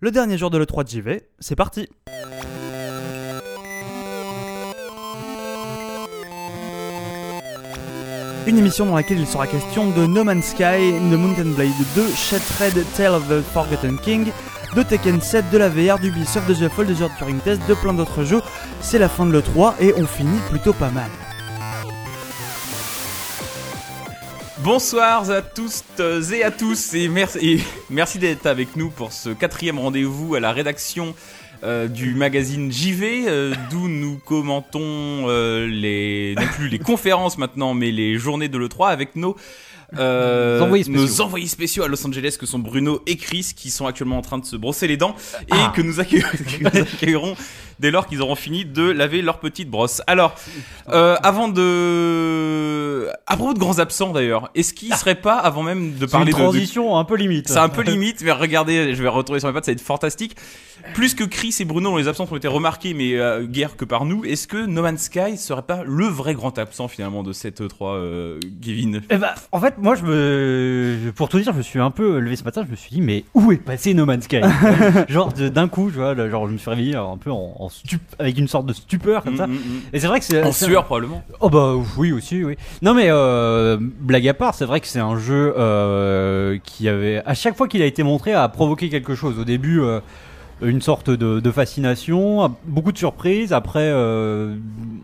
Le dernier jour de l'E3 de JV, c'est parti Une émission dans laquelle il sera question de No Man's Sky, de Mountain Blade 2, Shattered Tale of the Forgotten King, de Tekken 7, de la VR, d'Ubisoft, de The Fall, de The Turing Test, de plein d'autres jeux. C'est la fin de l'E3 et on finit plutôt pas mal. Bonsoir à tous et à tous et merci, et merci d'être avec nous pour ce quatrième rendez-vous à la rédaction euh, du magazine JV, euh, d'où nous commentons euh, les non plus les conférences maintenant, mais les journées de l'E3 avec nos euh, Envoyés spéciaux. nos envoyés spéciaux à Los Angeles que sont Bruno et Chris qui sont actuellement en train de se brosser les dents et Ah. que nous accueillerons dès lors qu'ils auront fini de laver leur petite brosse. Alors, euh, avant de... À propos de grands absents d'ailleurs, est-ce qu'il serait pas, avant même de parler une de- de, transition un peu limite. c'est un peu limite, mais regardez, je vais retourner sur mes pattes, ça va être fantastique. Plus que Chris et Bruno, dont les absences ont été remarquées, mais euh, guère que par nous, est-ce que No Man's Sky serait pas le vrai grand absent finalement de cette E3, euh, Kevin? Eh ben, en fait, moi, je me, pour tout dire, je me suis un peu levé ce matin. Je me suis dit, mais où est passé No Man's Sky? Genre d'un coup, tu vois, genre je me suis réveillé un peu en, en stup- avec une sorte de stupeur comme ça. Mm, mm, mm. Et c'est vrai que c'est En sueur probablement. Oh bah oui aussi oui. Non mais euh, blague à part, c'est vrai que c'est un jeu euh, qui avait à chaque fois qu'il a été montré a provoqué quelque chose. Au début euh, une sorte de, de fascination, beaucoup de surprises. Après euh,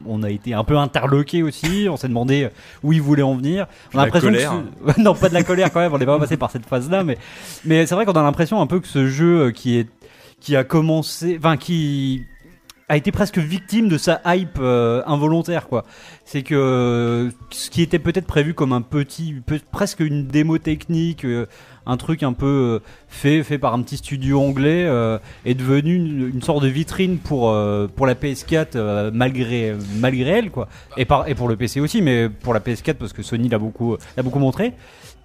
on a été un peu interloqué aussi. On s'est demandé où il voulait en venir. On a l'impression que ce- non pas de la colère quand même. On n'est pas passé par cette phase là, mais mais c'est vrai qu'on a l'impression un peu que ce jeu euh, qui est qui a commencé, enfin qui a été presque victime de sa hype euh, involontaire quoi. C'est que euh, ce qui était peut-être prévu comme un petit, presque une démo technique, euh, un truc un peu euh, fait fait par un petit studio anglais, euh, est devenu une, une sorte de vitrine pour euh, pour la PS4 euh, malgré malgré elle quoi. Et par et pour le PC aussi, mais pour la PS4 parce que Sony l'a beaucoup l'a beaucoup montré.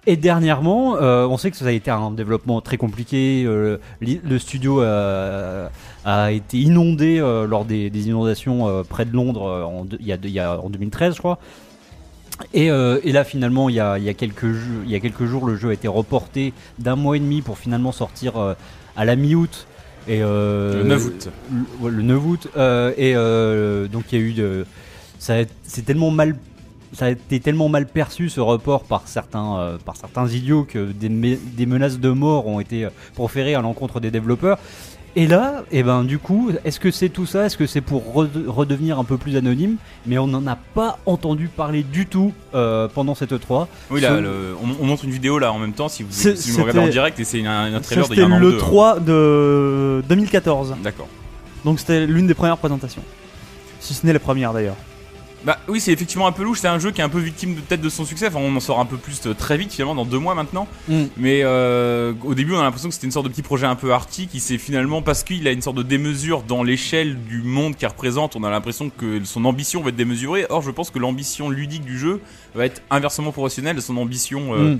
Et dernièrement, euh, on sait que ça a été un développement très compliqué. euh, le studio euh, a été inondé lors des, des inondations près de Londres en, deux- il y a, deux- il y a- en 2013, je crois. Et, et là, finalement, il y, a, il y a quelques jeux, il y a quelques jours, le jeu a été reporté d'un mois et demi pour finalement sortir à la mi-août. Et Le 9 août. le, ouais, le 9 août. et donc il y a eu de, c'est tellement mal, ça a été tellement mal perçu ce report par certains, euh, par certains idiots que des, me- des menaces de mort ont été euh, proférées à l'encontre des développeurs. Et là, et ben du coup, est-ce que c'est tout ça? Est-ce que c'est pour rede- redevenir un peu plus anonyme? Mais on n'en a pas entendu parler du tout euh, pendant cette E3. Oui, là, Ce- le- on, on montre une vidéo là en même temps si vous, si vous regardez en direct et c'est un, un trailer C'était le deux, hein. 3 de 2014. D'accord. Donc c'était l'une des premières présentations. Si ce n'est la première d'ailleurs. Bah oui, c'est effectivement un peu louche. C'est un jeu qui est un peu victime de peut-être de son succès. Enfin, on en saura un peu plus euh, très vite finalement dans deux mois maintenant. Mm. Mais euh, au début, on a l'impression que c'était une sorte de petit projet un peu arty qui s'est finalement parce qu'il a une sorte de démesure dans l'échelle du monde qu'il représente. On a l'impression que son ambition va être démesurée. Or, je pense que l'ambition ludique du jeu va être inversement proportionnelle à son ambition. euh, Mm.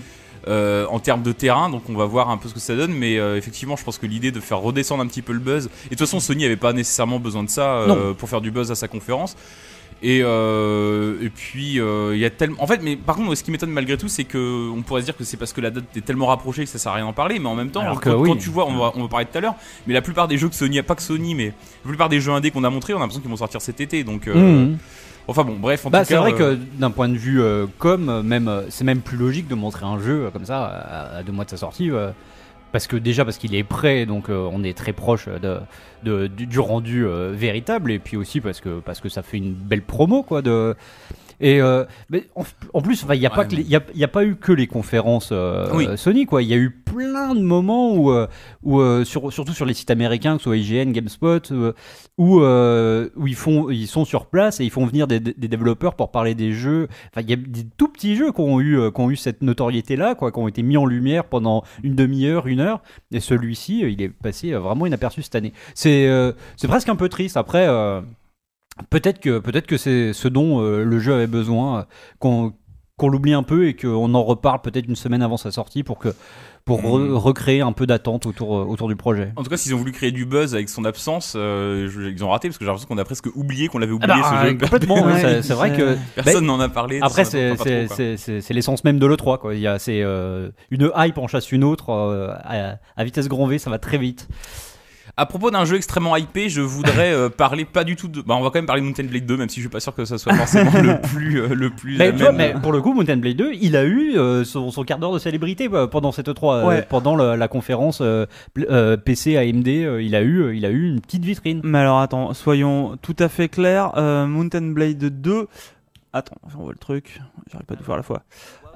euh, en termes de terrain, donc on va voir un peu ce que ça donne, mais euh, effectivement, je pense que l'idée de faire redescendre un petit peu le buzz, et de toute façon, Sony avait pas nécessairement besoin de ça euh, pour faire du buzz à sa conférence. Et, euh, et puis euh, il y a tellement. En fait, mais par contre, ce qui m'étonne malgré tout, c'est que on pourrait se dire que c'est parce que la date est tellement rapprochée que ça sert à rien d'en parler, mais en même temps, Alors que quand, oui. quand tu vois, on va, on va parler tout à l'heure, mais la plupart des jeux que Sony, pas que Sony, mais la plupart des jeux indés qu'on a montrés, on a l'impression qu'ils vont sortir cet été. Donc, euh, Mhm. enfin bon, bref, en Bah, c'est vrai euh, que d'un point de vue euh, com, euh, même euh, c'est même plus logique de montrer un jeu euh, comme ça à, à deux mois de sa sortie, euh, parce que déjà parce qu'il est prêt, donc euh, on est très proche de, du rendu euh, véritable, et puis aussi parce que parce que ça fait une belle promo quoi de. Et euh, mais en, en plus, il n'y a, pas Ouais, que les- il y a, il y a pas eu que les conférences euh, Oui. Sony, quoi. Il y a eu plein de moments où, euh, où sur, surtout sur les sites américains, que ce soit IGN, GameSpot, où, où ils, font, ils sont sur place et ils font venir des, des développeurs pour parler des jeux. Enfin, il y a des tout petits jeux qui ont eu, qui ont eu cette notoriété-là, quoi, qui ont été mis en lumière pendant une demi-heure, une heure. Et celui-ci, il est passé vraiment inaperçu cette année. C'est c'est presque un peu triste. Après, peut-être que, peut que c'est ce dont euh, le jeu avait besoin, euh, qu'on qu'on l'oublie un peu et qu'on en reparle peut-être une semaine avant sa sortie pour que pour re- Mhm. recréer un peu d'attente autour, euh, autour du projet. En tout cas, s'ils ont voulu créer du buzz avec son absence, euh, je- ils ont raté parce que j'ai l'impression qu'on a presque oublié qu'on l'avait Ah oublié bah, ce jeu. complètement, ouais, c'est- vrai que Personne n'en a parlé. Après, c'est l'essence même de l'E3. Quoi. Il y a, c'est, euh, une hype en chasse une autre à, à vitesse grand V, ça va très vite. À propos d'un jeu extrêmement hypé, je voudrais euh, parler pas du tout de. Bah, on va quand même parler de Mountain Blade 2, même si je suis pas sûr que ça soit forcément le plus, euh, le plus. Mais, toi, mais pour le coup, Mountain Blade 2, il a eu euh, son, son, quart d'heure de célébrité pendant cette 3 ouais. pendant la conférence PC AMD. il a eu, il a eu une petite vitrine. Mais alors attends, soyons tout à fait clairs. Mountain Blade 2. Attends, on voit le truc. J'arrive pas à tout faire à la fois.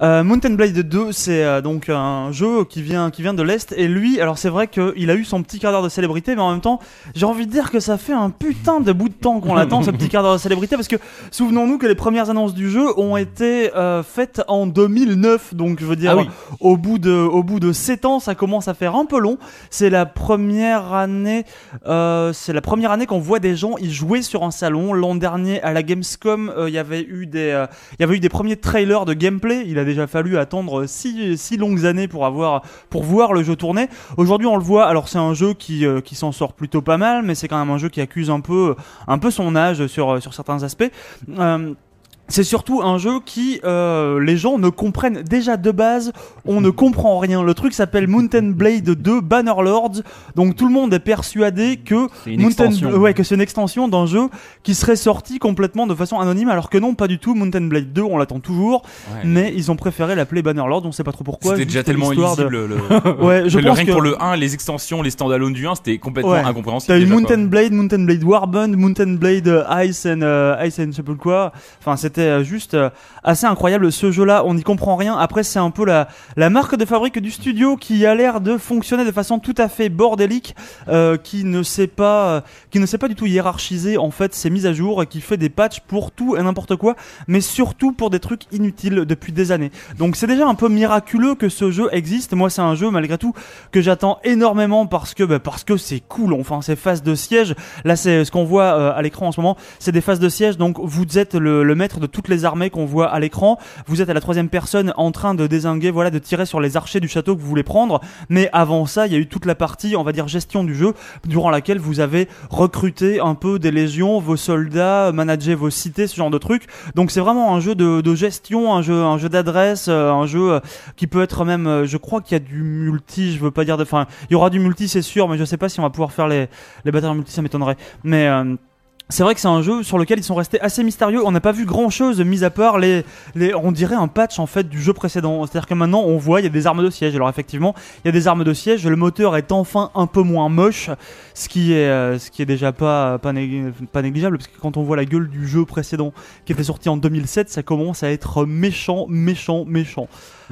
Euh, Mountain Blade 2, c'est euh, donc un jeu qui vient, qui vient de l'Est. Et lui, alors c'est vrai qu'il a eu son petit quart d'heure de célébrité, mais en même temps, j'ai envie de dire que ça fait un putain de bout de temps qu'on l'attend, ce petit quart d'heure de célébrité, parce que souvenons-nous que les premières annonces du jeu ont été euh, faites en 2009. Donc je veux dire, ah au, bout de, au bout de 7 ans, ça commence à faire un peu long. C'est la première année, c'est la première année qu'on voit des gens y jouer sur un salon. L'an dernier, à la Gamescom, il y avait eu des, il y avait eu des premiers trailers de gameplay. Il a déjà fallu attendre six, longues années pour avoir pour voir le jeu tourner. Aujourd'hui, on le voit. Alors c'est un jeu qui, euh, qui s'en sort plutôt pas mal, mais c'est quand même un jeu qui accuse un peu un peu son âge sur sur certains aspects. Euh, c'est surtout un jeu qui euh, les gens ne comprennent déjà de base, on ne comprend rien. Le truc s'appelle Mountain Blade 2 Bannerlords, donc tout le monde est persuadé que Mountain ouais que c'est une extension d'un jeu qui serait sorti complètement de façon anonyme, alors que non, pas du tout. Mountain Blade 2, on l'attend toujours, mais ils ont préféré l'appeler Bannerlords, on sait pas trop pourquoi. C'était déjà tellement illisible. Le... ouais, je pense que... pour le 1, les extensions, les standalone du 1, c'était complètement incompréhensible. T'as eu Mountain Blade, Mountain Blade Warband, Mountain Blade euh, Ice and euh, Ice and je sais pas quoi. Enfin, c'était c'était euh, juste euh, assez incroyable. Ce jeu-là, on n'y comprend rien. Après, c'est un peu la, marque de fabrique du studio qui a l'air de fonctionner de façon tout à fait bordélique, euh, qui ne sait pas, qui ne sait pas du tout hiérarchiser en fait ses mises à jour qui fait des patchs pour tout et n'importe quoi, mais surtout pour des trucs inutiles depuis des années. Donc c'est déjà un peu miraculeux que ce jeu existe. Moi, c'est un jeu malgré tout que j'attends énormément parce que bah, c'est cool. Enfin, ces phases de siège. Là, c'est ce qu'on voit à l'écran en ce moment. C'est des phases de siège. Donc vous êtes le, le maître de toutes les armées qu'on voit à l'écran. Vous êtes à la troisième personne en train de désinguer, voilà, de tirer sur les archers du château que vous voulez prendre. Mais avant ça, il y a eu toute la partie, on va dire, gestion du jeu, durant laquelle vous avez recruté un peu des légions, vos soldats, managé vos cités, ce genre de trucs. Donc c'est vraiment un jeu de, gestion, un jeu, un jeu d'adresse, euh, un jeu euh, qui peut être même, euh, je crois qu'il y a du multi, je veux pas dire de, enfin, il y aura du multi, c'est sûr, mais je sais pas si on va pouvoir faire les, les batailles en multi, ça m'étonnerait. Mais c'est vrai que c'est un jeu sur lequel ils sont restés assez mystérieux. On n'a pas vu grand chose, mis à part les, les, on dirait un patch en fait du jeu précédent. C'est-à-dire que maintenant on voit il y a des armes de siège. Alors effectivement, il y a des armes de siège. Le moteur est enfin un peu moins moche, ce qui est, euh, ce qui est déjà pas pas, pas, négligeable parce que quand on voit la gueule du jeu précédent qui était sorti en 2007, ça commence à être méchant, méchant, méchant.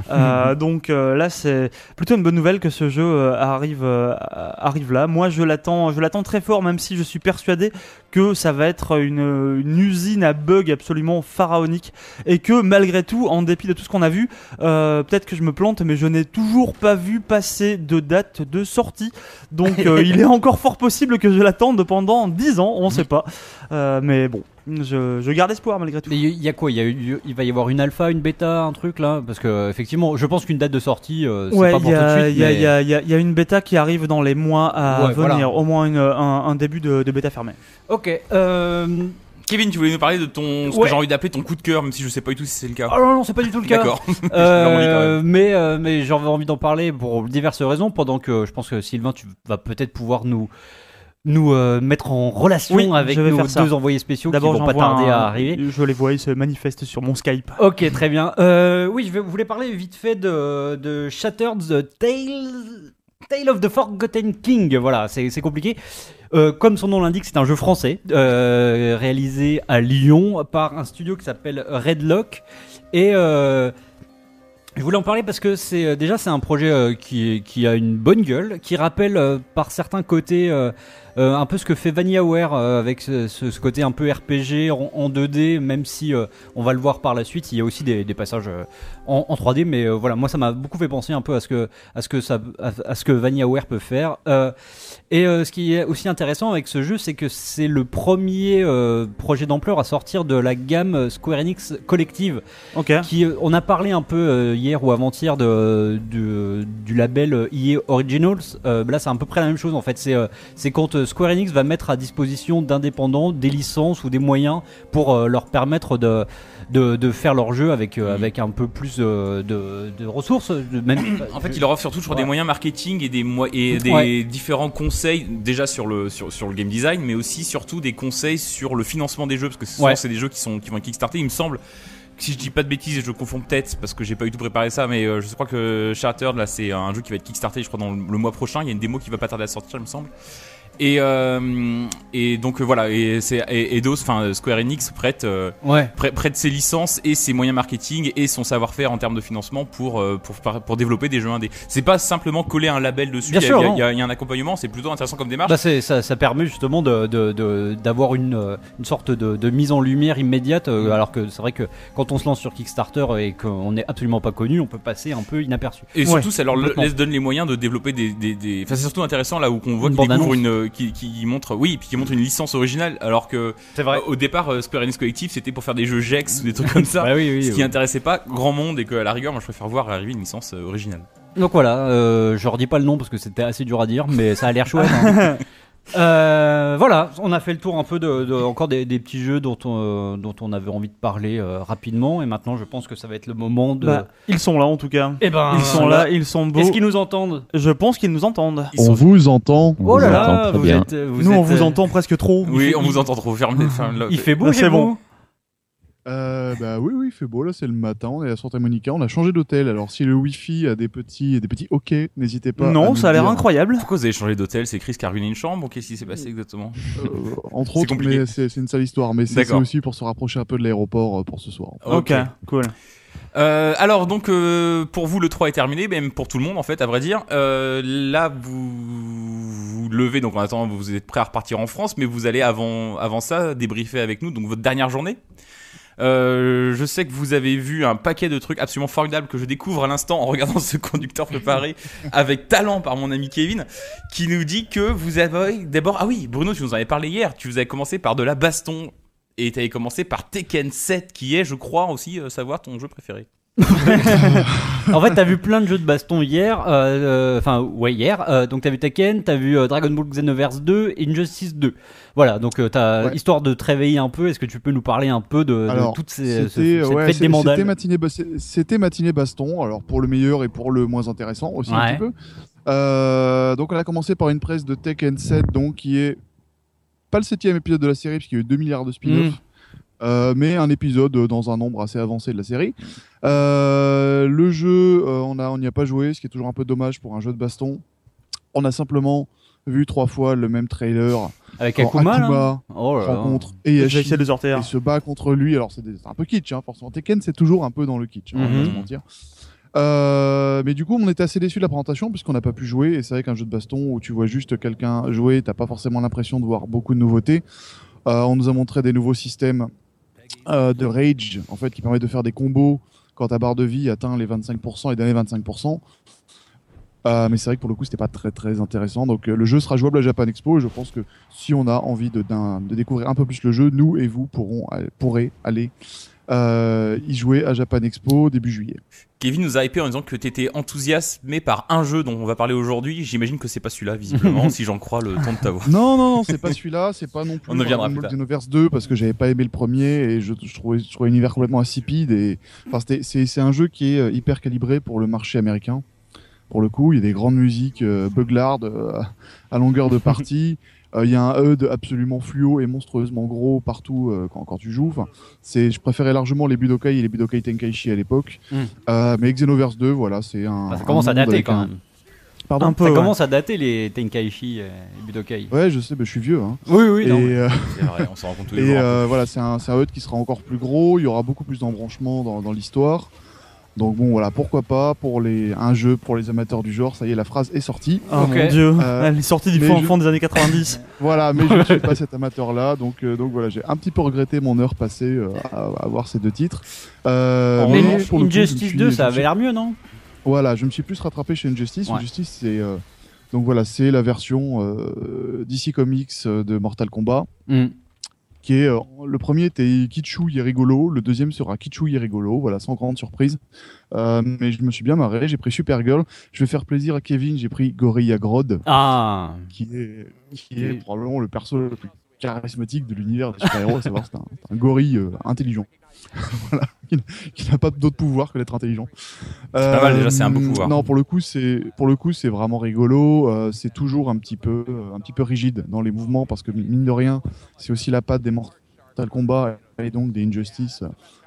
Euh, donc euh, là, c'est plutôt une bonne nouvelle que ce jeu euh, arrive, arrive là. Moi, je l'attends, je l'attends très fort, même si je suis persuadé que ça va être une, une usine à bugs absolument pharaonique et que malgré tout, en dépit de tout ce qu'on a vu, peut-être que je me plante, mais je n'ai toujours pas vu passer de date de sortie. Donc, il est encore fort possible que je l'attende pendant 10 ans, on ne sait pas. mais bon, je, garde espoir malgré tout. Mais il y a quoi? Il, y il va y avoir une alpha, une bêta, un truc là? Parce que effectivement, je pense qu'une date de sortie, euh, c'est pas pour tout de suite. Il y, a une bêta qui arrive dans les mois à venir, au moins un, début de, bêta fermée. Ok. Euh, Kevin, tu voulais nous parler de ton, ce que j'ai envie d'appeler ton coup de cœur, même si je sais pas du tout si c'est le cas. Oh non, non, c'est pas du tout le cas. D'accord. Euh, mais mais j'avais envie d'en parler pour diverses raisons. Pendant que je pense que Sylvain, tu vas peut-être pouvoir nous nous euh, mettre en relation avec nos deux envoyés spéciaux qui vont pas tarder à arriver. Je les vois, ils se manifestent sur mon Skype. Ok, très bien. Euh, oui, je voulez parler vite fait de, de Shattered the Tale, Tale of the Forgotten King. Voilà, c'est compliqué. Euh, comme son nom l'indique, c'est un jeu français réalisé à Lyon par un studio qui s'appelle Redlock et je voulais en parler parce que c'est déjà c'est un projet qui, qui a une bonne gueule, qui rappelle par certains côtés euh, un peu ce que fait VanillaWare euh, avec ce, côté un peu RPG en, 2D, même si euh, on va le voir par la suite, il y a aussi des, passages en, 3D, mais voilà, moi ça m'a beaucoup fait penser un peu à ce que, à ce que, ça, à, ce que VanillaWare peut faire. et ce qui est aussi intéressant avec ce jeu, c'est que c'est le premier projet d'ampleur à sortir de la gamme Square Enix Collective. Qui, on a parlé un peu hier ou avant-hier de, du label EA Originals. là, c'est à peu près la même chose en fait. C'est c'est quand euh, Square Enix va mettre à disposition d'indépendants des licences ou des moyens pour euh, leur permettre de, de, de faire leur jeu avec, euh, avec un peu plus euh, de, de ressources. de- même, En fait, il leur offre surtout je crois, des moyens marketing et des, mo- et des Ouais. différents conseils déjà sur le, sur, sur le game design, mais aussi surtout des conseils sur le financement des jeux, parce que souvent Ouais. c'est des jeux qui, sont, qui vont être kickstarter. Il me semble, que si je dis pas de bêtises et je confonds peut-être, parce que j'ai pas eu tout préparé ça, mais euh, je crois que Shattered, là, c'est un jeu qui va être kickstarté, je crois, dans le, le mois prochain. Il y a une démo qui va pas tarder à sortir, il me semble. Et, euh, et donc euh, voilà, et enfin Square Enix prête euh, ouais. prê- prête ses licences et ses moyens marketing et son savoir-faire en termes de financement pour, pour, pour développer des jeux indés. C'est pas simplement coller un label dessus, il y, a- y y y un accompagnement, c'est plutôt intéressant comme démarche. Bah, ça, ça permet justement de- de- de- d'avoir une, une sorte de, de mise en lumière immédiate, euh, alors que c'est vrai que quand on se lance sur Kickstarter et qu'on n'est absolument pas connu, on peut passer un peu inaperçu. et surtout, ça leur laisse donne les moyens de développer des, des, des... Enfin, c'est surtout intéressant là où qu'on voit Une qu'ils découvrent bande-annonce. Une, qui, qui montre, oui, puis qui montre une licence originale, alors que C'est euh, au départ, euh, Square Enix Collective, c'était pour faire des jeux Gex ou des trucs comme ça. Bah oui, oui, Ce qui oui. intéressait pas grand monde et que à la rigueur, moi je préfère voir arriver une licence euh, originale. Donc voilà, euh, je redis pas le nom parce que c'était assez dur à dire, mais ça a l'air chouette. hein. Euh, voilà, on a fait le tour un peu de, de- encore des, des petits jeux dont on, euh, dont on avait envie de parler euh, rapidement, et maintenant je pense que ça va être le moment de. Bah, ils sont là en tout cas. Eh ben, Ils sont là, ils sont beaux. Est-ce qu'ils nous entendent? Je pense qu'ils nous entendent. Ils On sont- vous entend. Oh là vous là, entend très vous bien. êtes. vous Nous, on vous euh, entend presque trop. Oui, on vous entend trop là- Il fait beau, Ah, c'est bon. Euh, bah oui, oui, il fait beau là, c'est le matin, on est à Santa Monica, on a changé d'hôtel. Alors si le wifi a des petits, des petits OK, n'hésitez pas. Non, ça a l'air incroyable. Pourquoi vous avez changé d'hôtel? C'est Chris qui a ruiné une chambre ou qu'est-ce qui s'est passé exactement? Euh, entre autres, compliqué. mais c'est une sale histoire. Mais c'est aussi pour se rapprocher un peu de l'aéroport euh, pour ce soir. Ok, cool. Euh, alors donc euh, pour vous le 3 est terminé, même pour tout le monde en fait à vrai dire. Euh, là vous vous levez donc en attendant vous êtes prêt à repartir en France, mais vous allez avant avant ça débriefer avec nous donc votre dernière journée. Euh, je sais que vous avez vu un paquet de trucs absolument formidables que je découvre à l'instant en regardant ce conducteur préparé avec talent par mon ami Kevin, qui nous dit que vous avez d'abord ah oui Bruno tu nous en avais parlé hier, tu vous avais commencé par de la baston et tu avais commencé par Tekken 7 qui est je crois aussi euh, savoir ton jeu préféré. En fait, t'as vu plein de jeux de baston hier, euh, euh, enfin, ouais, hier. euh, donc, t'as vu Tekken, t'as vu euh, Dragon Ball Xenoverse 2 et Injustice 2. Voilà, donc, euh, t'as, Ouais. histoire de te réveiller un peu, est-ce que tu peux nous parler un peu de, toutes ces, ce- C'était cette ouais, fête c'est- des mandales c'était matinée, ba- baston. Alors pour le meilleur et pour le moins intéressant aussi un petit peu. Euh, donc on a commencé par une presse de Tekken 7, donc qui est pas le septième épisode de la série puisqu'il y a eu 2 milliards de spin-offs. Mm. Euh, mais un épisode dans un nombre assez avancé de la série. Euh, le jeu, euh, on a- on n'y a pas joué, ce qui est toujours un peu dommage pour un jeu de baston. On a simplement vu trois fois le même trailer Avec quand Akuma, Akuma Oh là rencontre de sortir. et se bat contre lui. Alors c'est un peu kitsch, hein, forcément. Tekken c'est toujours un peu dans le kitsch, hein, on va Mhm. pas se mentir. Euh, mais du coup, on était assez déçus de la présentation puisqu'on n'a pas pu jouer. Et c'est vrai qu'un jeu de baston où tu vois juste quelqu'un jouer, t'as pas forcément l'impression de voir beaucoup de nouveautés. Euh, on nous a montré des nouveaux systèmes euh, de rage, en fait, qui permettent de faire des combos quand ta barre de vie atteint les 25% et donner 25%. Euh, mais c'est vrai que pour le coup, c'était pas très très intéressant. Donc euh, le jeu sera jouable à Japan Expo et je pense que si on a envie de, d'un- de découvrir un peu plus le jeu, nous et vous pourrons, euh, pourrez aller euh, y jouer à Japan Expo début juillet. Kevin nous a hypé en disant que tu étais enthousiasmé par un jeu dont on va parler aujourd'hui. J'imagine que c'est pas celui-là, visiblement, si j'en crois le ton de ta voix. Non, non, non, c'est pas celui-là, c'est pas non plus On en viendra plus Ball tard. Xenoverse 2 parce que j'avais pas aimé le premier et je, je trouvais, je trouvais l'univers complètement insipide et enfin, c'était- c'est, c'est un jeu qui est euh, hyper calibré pour le marché américain. Pour le coup, il y a des grandes musiques euh, euh, à longueur de partie. Euh, Il y a un HUD absolument fluo et monstrueusement gros partout euh, quand, quand tu joues. Enfin, c'est, je préférais largement les Budokai et les Budokai Tenkaichi à l'époque. Mm. Euh, mais Xenoverse 2, voilà, c'est un. Bah, ça commence un à dater quand un- même. Pardon. Un peu. Ça ouais. commence à dater les Tenkaichi et Budokai. Ouais, je sais, bah, je suis vieux. Hein. Oui, oui, et non. euh, C'est vrai, on s'en rend compte tous les Et jours. euh, voilà, c'est un, c'est un HUD qui sera encore plus gros, il y aura beaucoup plus d'embranchements dans, dans l'histoire. Donc bon, voilà, pourquoi pas pour les, un jeu pour les amateurs du genre, ça y est, la phrase est sortie. Oh mon dieu, Euh, elle est sortie du fond je- fond des années 90. Voilà, mais je ne suis pas cet amateur-là, donc, euh, donc voilà, j'ai un petit peu regretté mon heure passée euh, à, à voir ces deux titres. Euh, Mais non, pour coup, Injustice suis- 2, je ça avait l'air mieux, non? Voilà, je me suis plus rattrapé chez Injustice. Ouais. Injustice, c'est euh, donc voilà, c'est la version euh, DC Comics de Mortal Kombat. Hmm. Qui est le premier était kitschou et rigolo, le deuxième sera kitschou et rigolo, voilà, sans grande surprise. mais je me suis bien marré, j'ai pris Supergirl. Je vais faire plaisir à Kevin, j'ai pris Gorilla Grodd, ah. qui est qui est probablement le perso le plus charismatique de l'univers des super-héros, c'est un, un, gorille intelligent. voilà, qui, n'a pas d'autre pouvoir que d'être intelligent. C'est pas mal déjà, c'est un beau euh, pouvoir. Non, pour le coup, c'est pour le coup, c'est vraiment rigolo. Euh, c'est toujours un petit peu, un petit peu rigide dans les mouvements parce que mine de rien, c'est aussi la patte des Mortal Kombat et donc des Injustice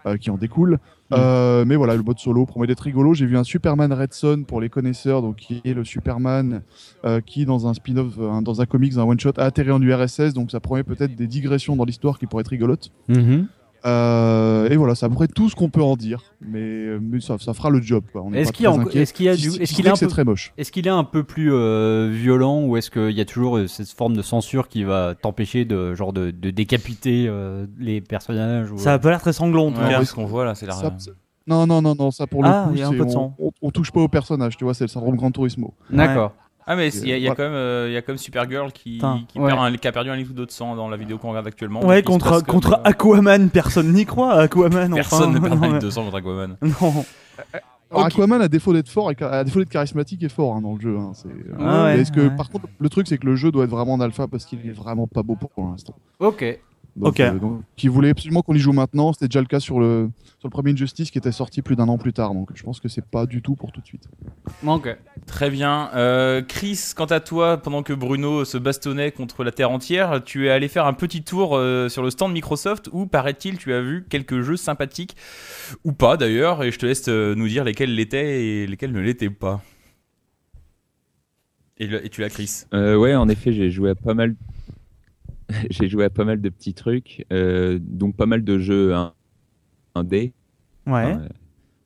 euh, qui en découlent. Mm. mais voilà, le mode solo promet d'être rigolo. J'ai vu un Superman Red Son pour les connaisseurs, donc qui est le Superman qui, dans un spin-off, dans un comics, un one-shot, a atterri en URSS. Donc ça promet peut-être des digressions dans l'histoire qui pourraient être rigolotes. Mm-hmm. Euh, et voilà, c'est à peu près tout ce qu'on peut en dire, mais, mais ça, ça, fera le job. Est-ce qu'il est y a du, est-ce qu'il est, très moche Est-ce qu'il est un peu plus euh, violent ou est-ce qu'il y a toujours euh, cette forme de censure qui va t'empêcher de genre de, de décapiter les personnages Ça a pas l'air très sanglant. Ouais, ce qu'on voit là, c'est Non, non, non, non, ça pour le ah, coup, un peu de sang. On, on, touche pas au personnage, tu vois, c'est le syndrome Grand Turismo. D'accord. Ah mais il y, a, y, a quand même il y a comme Supergirl qui, qui, perd un, qui, a perdu un litre d'eau de sang dans la vidéo qu'on regarde actuellement. Ouais contre contre Aquaman personne n'y croit Aquaman personne ne perd un litre de sang contre Aquaman. Non. Aquaman a défaut d'être fort, a défaut d'être charismatique et fort hein, dans le jeu. Hein, ah ouais, est-ce que par contre le truc c'est que le jeu doit être vraiment en alpha parce qu'il est vraiment pas beau pour l'instant. Ok. Ok. Euh, qui voulait absolument qu'on y joue maintenant. C'était déjà le cas sur le, sur le premier Injustice qui était sorti plus d'un an plus tard. Donc je pense que c'est pas du tout pour tout de suite. Ok. Très bien. Euh, Chris, quant à toi, pendant que Bruno se bastonnait contre la Terre entière, tu es allé faire un petit tour euh, sur le stand Microsoft où, paraît-il, tu as vu quelques jeux sympathiques, ou pas d'ailleurs, et je te laisse nous dire lesquels l'étaient et lesquels ne l'étaient pas. Et, et tu l'as, Chris? Ouais, en effet, j'ai joué à pas mal j'ai joué à pas mal de petits trucs, euh, donc pas mal de jeux 1D. Ouais. Euh,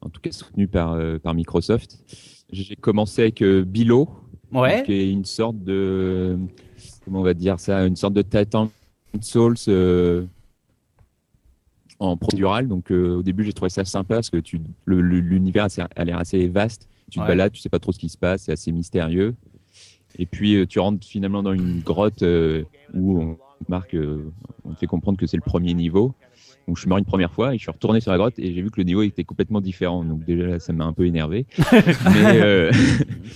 en tout cas soutenus par, euh, par Microsoft. J'ai commencé avec Bilo, ouais. qui est une sorte de comment on va dire ça, une sorte de Titan Souls en procedural. Donc au début j'ai trouvé ça sympa parce que tu l'univers a l'air assez vaste. Tu te balades, tu sais pas trop ce qui se passe, c'est assez mystérieux. Et puis tu rentres finalement dans une grotte où on, marque, euh, on fait comprendre que c'est le premier niveau. Donc je suis mort une première fois et je suis retourné sur la grotte et j'ai vu que le niveau était complètement différent. Donc déjà là, ça m'a un peu énervé. mais euh,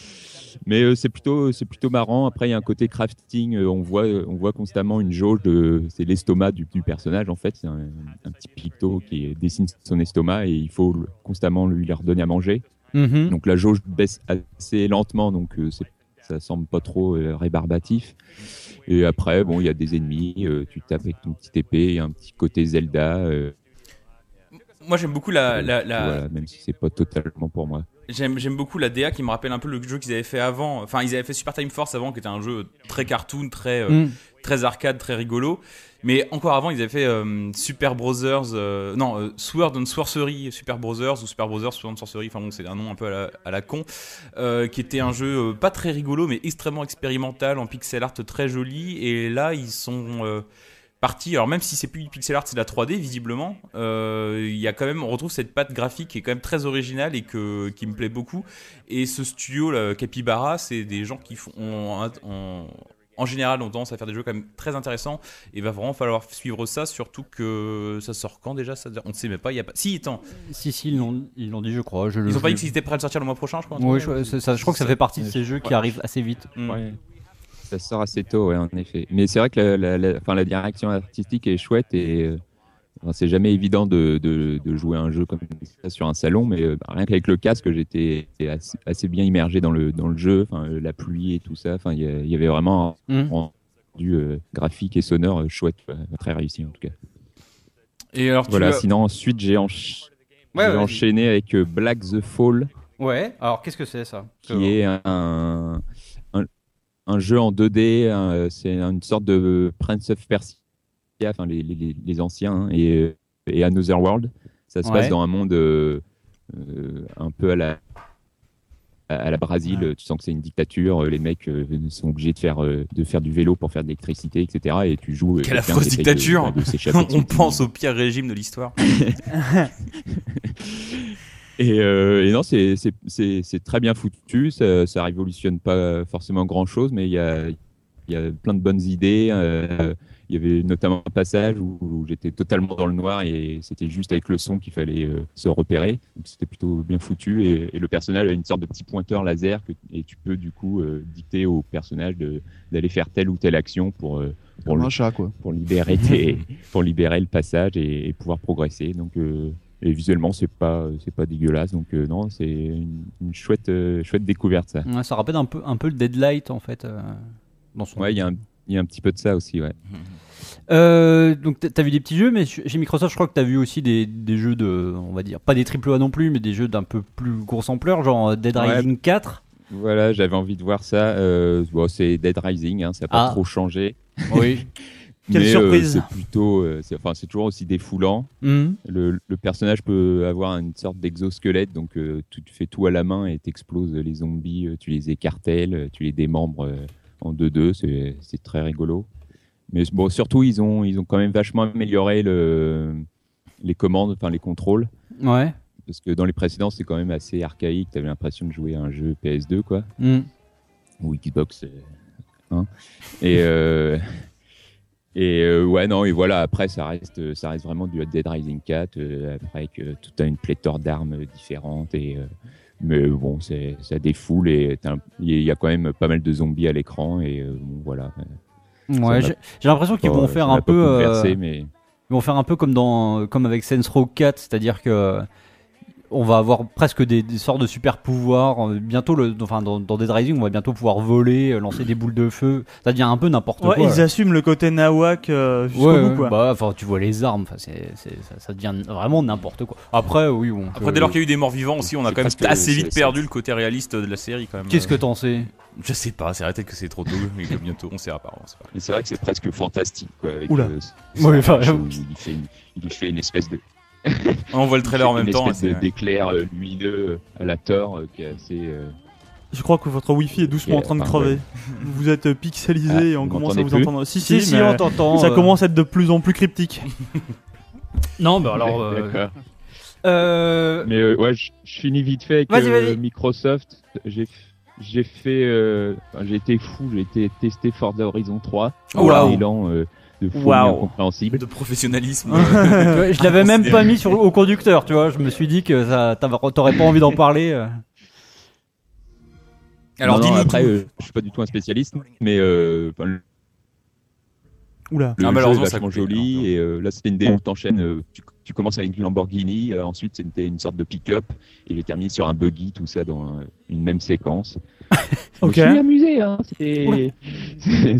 mais euh, c'est plutôt c'est plutôt marrant. Après il y a un côté crafting. on voit on voit constamment une jauge de c'est l'estomac du, du, personnage en fait. C'est un, petit picto qui dessine son estomac et il faut constamment lui leur donner à manger. Mm-hmm. Donc la jauge baisse assez lentement. Donc ça semble pas trop rébarbatif. Et après, bon, il y a des ennemis, euh, tu tapes avec une petite épée, il y a un petit côté Zelda. Euh. moi, j'aime beaucoup la. la, même si c'est pas totalement pour moi. J'aime, j'aime beaucoup la DA qui me rappelle un peu le jeu qu'ils avaient fait avant. Enfin, ils avaient fait Super Time Force avant, qui était un jeu très cartoon, très, euh, mm. très arcade, très rigolo. Mais encore avant, ils avaient fait euh, Super Brothers, euh, non, euh, Sword and Sorcery, Super Brothers ou Super Brothers Sword and Sorcery, enfin bon, c'est un nom un peu à la, con, qui était un jeu pas très rigolo, mais extrêmement expérimental, en pixel art très joli. Et là, ils sont partis, alors même si c'est plus du pixel art, c'est de la 3D, visiblement, il y a quand même, on retrouve cette patte graphique qui est quand même très originale et que, qui me plaît beaucoup. Et ce studio, là, Capybara, c'est des gens qui font, en général, on tendance à faire des jeux quand même très intéressants. Et il va vraiment falloir suivre ça, surtout que ça sort quand déjà ça On ne sait même pas. Il y a pas... Si, attends. Si, si, ils l'ont, ils l'ont dit, je crois. Je ils ont pas dit qu'ils étaient prêts à le sortir le mois prochain, je crois. Oui, je, ça, je crois que ça fait partie de ces jeux qui arrivent assez vite. Mm. Ça sort assez tôt, ouais, en effet. Mais c'est vrai que la, la, la, direction artistique est chouette et. Euh, c'est jamais évident de, de, jouer un jeu comme ça sur un salon, mais euh, rien qu'avec le casque, j'étais assez, bien immergé dans le, dans le jeu, euh, la pluie et tout ça. Il y, avait vraiment un mmh. rendu euh, graphique et sonore chouette, très réussi en tout cas. Et alors, voilà. Sinon, ensuite, j'ai enchaîné avec Black the Fall. Ouais. Alors, qu'est-ce que c'est ça? Qui est un, un, jeu en 2D. C'est une sorte de Prince of Persia enfin les, les, les anciens, hein, et, et Another World. Ça se passe dans un monde euh, euh, un peu à la à la Brésil, tu sens que c'est une dictature, les mecs euh, sont obligés de faire, de faire du vélo pour faire de l'électricité, etc. Et tu joues. Quelle affreuse dictature On pense au pire régime de l'histoire. et, et, non, c'est très bien foutu, ça, ça révolutionne pas forcément grand chose, mais il y a, y a plein de bonnes idées. euh, il y avait notamment un passage où, où j'étais totalement dans le noir et c'était juste avec le son qu'il fallait euh, se repérer. Donc c'était plutôt bien foutu et, et le personnage a une sorte de petit pointeur laser que, et tu peux du coup euh, dicter au personnage d'aller faire telle ou telle action pour euh, pour, le- un chat, quoi. pour libérer tes- pour libérer le passage et, et pouvoir progresser. Donc euh, et visuellement c'est pas c'est pas dégueulasse. Donc euh, non c'est une, une chouette euh, chouette découverte ça. Ouais, ça rappelle un peu, un peu le Deadlight en fait. euh, dans son... Ouais il y a un il y a un petit peu de ça aussi ouais. Euh, donc t'as- vu des petits jeux, mais chez Microsoft, je crois que t'as vu aussi des, des jeux de, on va dire, pas des triple A non plus, mais des jeux d'un peu plus grosse ampleur, genre euh, Dead Ouais. Rising 4. Voilà, j'avais envie de voir ça. Euh, bon, c'est Dead Rising, hein, ça n'a pas Ah. trop changé. Oui. Quelle Mais, euh, surprise. C'est plutôt, c'est enfin, c'est toujours aussi défoulant. Mhm. Le, le personnage peut avoir une sorte d'exosquelette, donc tu fais tout à la main et t'exploses les zombies, tu les écartèles, tu les démembres en 2-2, c'est très rigolo. Mais bon, surtout, ils ont, ils ont quand même vachement amélioré le, les commandes, enfin les contrôles. Ouais. Parce que dans les précédents, c'est quand même assez archaïque. Tu avais l'impression de jouer à un jeu PS2, quoi. Mhm. ou Xbox. euh, hein. et euh, et euh, ouais non et voilà après ça reste ça reste vraiment du Dead Rising 4 euh, après avec euh, tout un une pléthore d'armes différentes et mais bon c'est ça défoule et il y a quand même pas mal de zombies à l'écran et euh, bon, voilà. Ouais, j'ai l'impression qu'ils vont faire un peu, euh, mais ils vont faire un peu comme dans, comme avec Saints Row 4, c'est-à-dire que on va avoir presque des, des sortes de super pouvoirs. euh, Bientôt, le, enfin, dans, dans Dead Rising, on va bientôt pouvoir voler, euh, lancer des boules de feu. Ça devient un peu n'importe Ouais, quoi. ils assument le côté nawak euh, jusqu'au Ouais, bout, quoi. bah, enfin, tu vois les armes, enfin, c'est, c'est- ça, ça devient vraiment n'importe quoi. Après, oui, bon. Après, dès lors qu'il y a eu des morts vivants aussi, on a quand même assez vite perdu le côté réaliste de la série quand même. Qu'est-ce que t'en sais? Je sais pas, c'est vrai peut-être que c'est trop tôt, mais que bientôt on sait apparemment. c'est pas. mais c'est vrai que c'est presque fantastique quoi avec Oula. euh, ce- Ouais, enfin, il fait une, il fait une espèce de On voit le trailer en même temps. de- c'est- d'éclair euh, lumineux à la Thor euh, qui est assez euh, Je crois que votre wifi est doucement en train de Enfin, crever. Vous êtes euh, pixelisé Ah, et on commence à vous plus entendre. Si, Si, si, on t'entend. ça euh, commence à être de plus en plus cryptique. Non, bah alors. euh, D'accord. euh, Mais euh, ouais, je, je finis vite fait avec euh. Microsoft. J'ai j'ai fait, euh, enfin, j'ai été fou, j'ai été tester Forza Horizon 3. Oula. Un élan euh, de folie incompréhensible. De professionnalisme. je l'avais même pas mis sur, au conducteur, tu vois. Je me suis dit que ça, t'aurais pas envie d'en parler. euh. Alors Non, non, après, euh, je suis pas du tout un spécialiste, mais euh, Oula. le Ah, jeu malheureusement, est ça vachement coupait, joli. alors. Et euh, là, c'était une démo. T'enchaînes. euh, tu, tu commences avec une Lamborghini. euh, ensuite, c'était une sorte de pick-up. Et j'ai terminé sur un buggy, tout ça dans euh, une même séquence. Ok. Je me suis amusé, hein.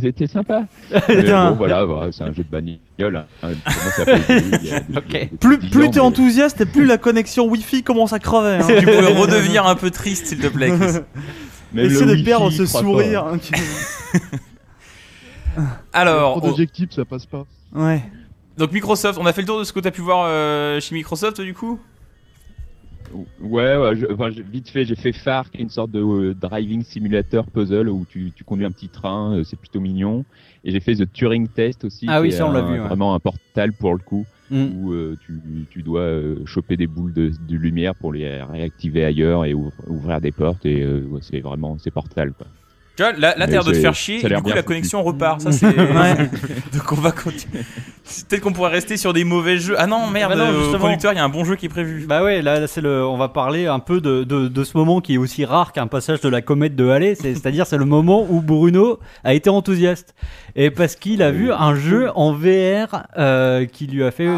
C'était sympa. Mais Tiens. bon, voilà, voilà, c'est un jeu de bagnole. Hein. Plus, plus t'es mais- enthousiaste et plus la connexion wifi commence à crever. hein. Tu pourrais redevenir un peu triste, s'il te plaît, Chris. Même Essaie le de perdre ce pas. sourire. hein, Alors, Trop on- d'adjectifs, ça passe pas. Ouais. donc Microsoft, on a fait le tour de ce que t'as pu voir euh, chez Microsoft du coup? Ouais, ouais je- enfin, j'ai- vite fait, j'ai fait Far, qui est une sorte de euh, driving simulator puzzle où tu, tu conduis un petit train, euh, c'est plutôt mignon. Et j'ai fait The Turing Test aussi, Ah oui, qui est ça, on l'a un- vu, ouais. vraiment un portal pour le coup, Mm. où euh, tu, tu dois euh, choper des boules de, de lumière pour les réactiver ailleurs et ouvrir des portes. Et euh, ouais, c'est vraiment, c'est portal. Quoi. Tu vois, là, là t'as l'air de te faire chier, et du coup bien la connexion repart. Ça c'est. Ouais. Donc on va continuer. Peut-être qu'on pourrait rester sur des mauvais jeux. Ah non, merde, Bah non, euh, au justement. conducteur, il y a un bon jeu qui est prévu. Bah ouais, là, là, c'est le, on va parler un peu de, de, de ce moment qui est aussi rare qu'un passage de la comète de Halley. C'est, c'est-à-dire, c'est le moment où Bruno a été enthousiaste. Et parce qu'il a vu un jeu en VR euh, qui lui a fait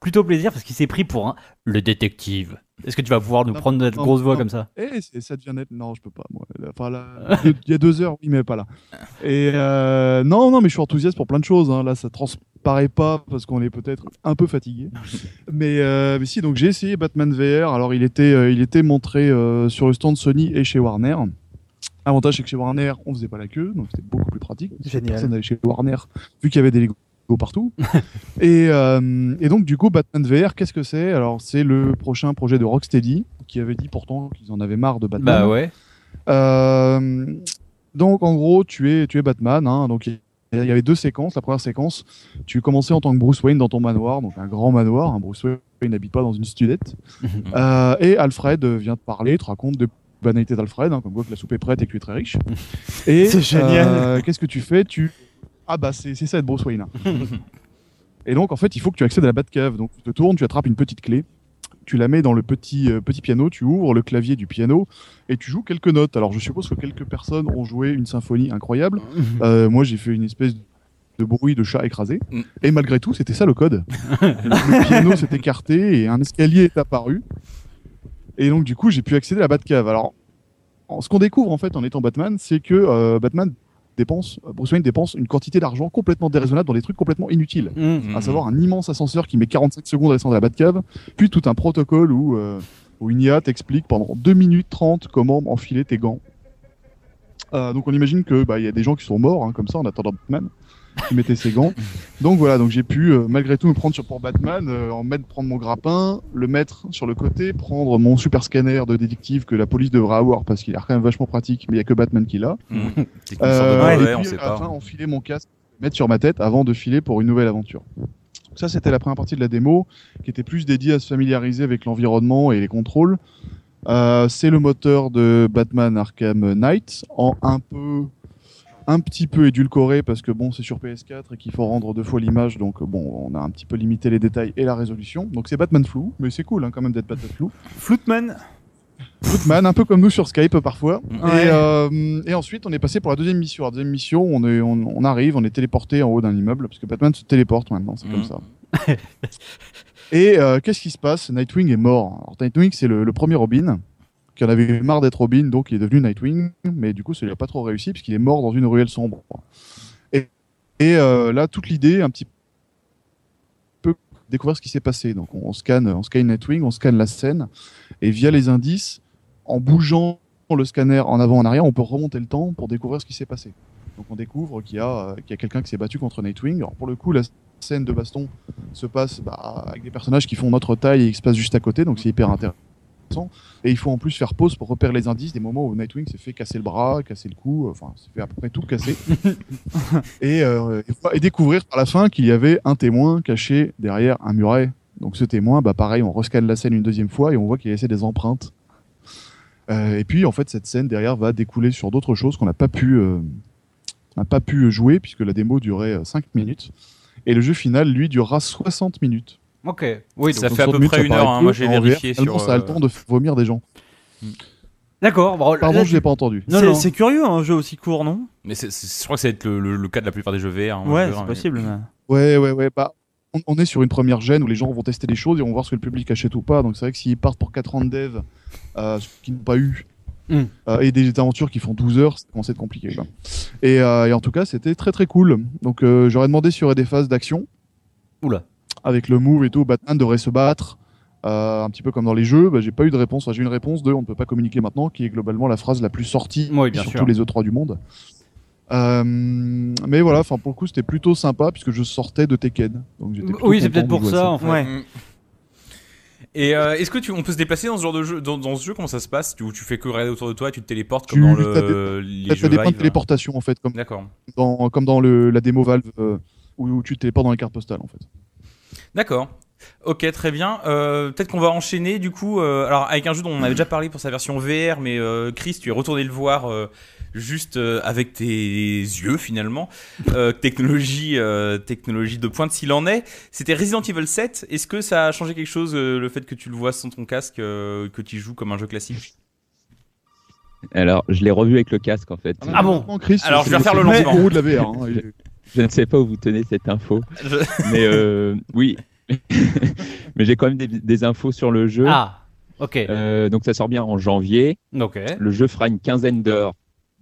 plutôt plaisir parce qu'il s'est pris pour un, le détective. Est-ce que tu vas pouvoir nous Non, prendre notre non, grosse voix non. comme ça Eh, c'est- ça devient net. Non, je peux pas. Moi. Enfin, là, il y a deux heures, oui, mais pas là. Et euh, non, non, mais je suis enthousiaste pour plein de choses. hein. Là, ça transparaît pas parce qu'on est peut-être un peu fatigué. mais, euh, mais si, donc j'ai essayé Batman VR. Alors, il était, euh, il était montré euh, sur le stand Sony et chez Warner. Avantage, c'est que chez Warner, on faisait pas la queue, donc c'était beaucoup plus pratique. Génial. Personne n'allait chez Warner, vu qu'il y avait des Lego partout. et, euh, et donc, du coup, Batman VR, qu'est-ce que c'est? Alors, c'est le prochain projet de Rocksteady, qui avait dit pourtant qu'ils en avaient marre de Batman. Bah ouais. Euh, donc, en gros, tu es, tu es Batman. hein. donc, il y avait deux séquences. La première séquence, tu commençais en tant que Bruce Wayne dans ton manoir, donc un grand manoir. hein. Bruce Wayne n'habite pas dans une studette. Euh, et Alfred vient te parler, te raconte de banalité d'Alfred, hein, comme quoi que la soupe est prête et que tu es très riche. Et C'est génial. Qu'est-ce que tu fais? Tu ah bah c'est c'est ça être Bruce Wayne. hein. et donc en fait il faut que tu accèdes à la Batcave. Donc tu te tournes, tu attrapes une petite clé, tu la mets dans le petit euh, petit piano, tu ouvres le clavier du piano et tu joues quelques notes. Alors je suppose que quelques personnes ont joué une symphonie incroyable. Euh, moi j'ai fait une espèce de bruit de chat écrasé. Mm. Et malgré tout, c'était ça le code. le piano s'est écarté et un escalier est apparu. Et donc, du coup, j'ai pu accéder à la Batcave. Alors, ce qu'on découvre en fait en étant Batman, c'est que euh, Batman dépense, Bruce Wayne dépense une quantité d'argent complètement déraisonnable dans des trucs complètement inutiles. Mm. À savoir un immense ascenseur qui met 45 secondes à descendre à la Batcave, puis tout un protocole où, euh, où une IA t'explique pendant 2 minutes 30 comment enfiler tes gants. Euh, donc on imagine que bah, y a des gens qui sont morts hein, comme ça en attendant Batman qui mettait ses gants. Donc voilà, donc j'ai pu euh, malgré tout me prendre sur pour Batman, euh, en mettre prendre mon grappin, le mettre sur le côté, prendre mon super scanner de détective que la police devrait avoir parce qu'il est quand même vachement pratique, mais il y a que Batman qui l'a. Mmh. Euh, et on puis, sait à la fin, pas. enfiler mon casque, mettre sur ma tête avant de filer pour une nouvelle aventure. Donc ça, c'était la première partie de la démo, qui était plus dédiée à se familiariser avec l'environnement et les contrôles. Euh, c'est le moteur de Batman Arkham Knight, en un peu, un petit peu édulcoré parce que bon, c'est sur PS4 et qu'il faut rendre deux fois l'image, donc bon, on a un petit peu limité les détails et la résolution. Donc c'est Batman flou, mais c'est cool hein, quand même d'être Batman flou. Flootman. Footman, un peu comme nous sur Skype parfois. Ouais. Et, euh, et ensuite, on est passé pour la deuxième mission. La deuxième mission, on, est, on, on arrive, on est téléporté en haut d'un immeuble, parce que Batman se téléporte maintenant, c'est comme Mhm. ça. et euh, qu'est-ce qui se passe? Nightwing est mort. Alors, Nightwing, c'est le, le premier Robin, qui avait marre d'être Robin, donc il est devenu Nightwing, mais du coup, ça lui a pas trop réussi, puisqu'il est mort dans une ruelle sombre. Et, euh, là, toute l'idée, un petit peu, découvrir ce qui s'est passé. Donc, on, scanne, on scanne Nightwing, on scanne la scène, et via les indices, en bougeant le scanner en avant en arrière, on peut remonter le temps pour découvrir ce qui s'est passé. Donc on découvre qu'il y a, euh, quelqu'un qui s'est battu contre Nightwing. Pour le coup, la scène de baston se passe bah, avec des personnages qui font notre taille et qui se passent juste à côté, donc c'est hyper intéressant. Et il faut en plus faire pause pour repérer les indices des moments où Nightwing s'est fait casser le bras, casser le cou, enfin s'est fait à peu près tout casser. et, euh, et- et découvrir par la fin qu'il y avait un témoin caché derrière un muret. Donc ce témoin, bah pareil, on rescanne la scène une deuxième fois et on voit qu'il a laissé des empreintes. Euh, et puis en fait cette scène derrière va découler sur d'autres choses qu'on n'a pas pu euh, on pas pu jouer puisque la démo durait 5 minutes et le jeu final lui durera 60 minutes. Ok. Oui, Ça fait à 60 peu minutes, près une heure, hein. Moi, j'ai vérifié sur, ça a le euh, temps de vomir des gens. D'accord. Bon, Pardon, là, je l'ai pas entendu. Non, C'est- non. C'est curieux un jeu aussi court, non? Mais c'est- c'est- je crois que ça va être le, le- le cas de la plupart des jeux VR. hein, Ouais, c'est possible. mais- Ouais, ouais, ouais. Bah, on, on est sur une première gêne où les gens vont tester des choses et vont voir ce que le public achète ou pas. Donc c'est vrai que s'ils partent pour 4 ans de dev, euh, ce qu'ils n'ont pas eu, Mm. euh, et des aventures qui font 12 heures, ça commence à être compliqué. quoi. Et, euh, et en tout cas, c'était très très cool. Donc euh, j'aurais demandé s'il y aurait des phases d'action. Oula. Avec le move et tout, Batman devrait se battre. euh, un petit peu comme dans les jeux, bah, j'ai pas eu de réponse. Enfin, j'ai eu une réponse de on ne peut pas communiquer maintenant, qui est globalement la phrase la plus sortie Oui, bien sur sûr. tous les E3 du monde. Euh, mais voilà, enfin pour le coup c'était plutôt sympa puisque je sortais de Tekken. Donc Oui, c'est peut-être pour ça, en fait. Ouais. Mm. Et euh, est-ce que tu, on peut se déplacer dans ce genre de jeu, dans, dans ce jeu Comment ça se passe? Tu, tu fais que regarder autour de toi, et tu te téléportes comme Tu- dans t'as le, les T'as jeux des points de téléportation en fait, comme D'accord. dans, comme dans le, la démo Valve euh, où, où tu te téléportes dans les cartes postales en fait. D'accord. Ok, très bien. Euh, Peut-être qu'on va enchaîner du coup. euh, alors avec un jeu dont on avait déjà parlé pour sa version VR, mais euh, Chris, tu es retourné le voir euh, juste euh, avec tes yeux finalement. Euh, technologie, euh, technologie de pointe s'il en est. C'était Resident Evil 7. Est-ce que ça a changé quelque chose euh, le fait que tu le vois sans ton casque, euh, que tu joues comme un jeu classique? Alors, je l'ai revu avec le casque en fait. Ah bon? Chris, Alors, je vais refaire le lancement. de la VR. hein. Je ne sais pas où vous tenez cette info, Je- mais euh, oui. mais j'ai quand même des, des infos sur le jeu. Ah, ok. Euh, donc ça sort bien en janvier. ok. Le jeu fera une quinzaine d'heures,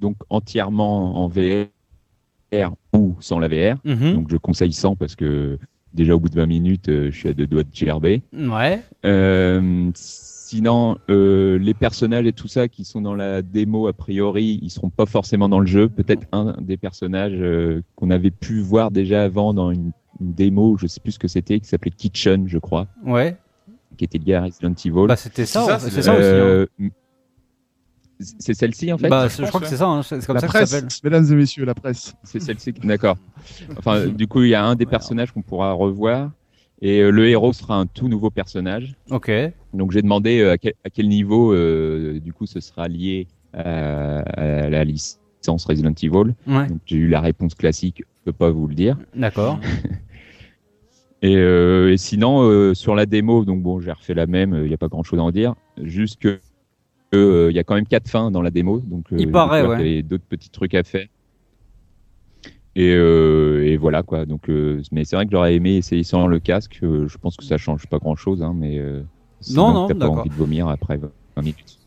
donc entièrement en VR ou sans la VR. Mhm. Donc je conseille sans parce que déjà au bout de 20 minutes, euh, je suis à deux doigts de gerber. Ouais. Euh, sinon, euh, les personnages et tout ça qui sont dans la démo, a priori, ils seront pas forcément dans le jeu. Peut-être un des personnages euh, qu'on avait pu voir déjà avant dans une, une démo, je sais plus ce que c'était, qui s'appelait Kitchen, je crois, Ouais. qui était lié à Resident Evil. Bah, c'était ça. C'est ça, aussi. hein. Euh, c'est celle-ci en fait. bah, je crois que c'est ça. hein, C'est comme la ça que ça presse, s'appelle. mesdames et messieurs, la presse. C'est celle-ci. D'accord. Enfin, du coup, il y a un des personnages qu'on pourra revoir. Et euh, le héros sera un tout nouveau personnage. Ok. Donc j'ai demandé euh, à, quel, à, quel, niveau, euh, du coup, ce sera lié à, à la licence Resident Evil. Ouais. Donc j'ai eu la réponse classique, je peux pas vous le dire. D'accord. et, euh, et, sinon, euh, sur la démo, donc bon, j'ai refait la même, il n'y a pas grand chose à en dire. Juste que il y a quand même quatre fins dans la démo, donc il paraît, ouais. Il y a d'autres petits trucs à faire. Et, euh, et, voilà quoi. Donc, euh, mais c'est vrai que j'aurais aimé essayer sans le casque. Euh, je pense que ça change pas grand chose, hein, mais non, non, t'as pas envie de vomir après 20 minutes.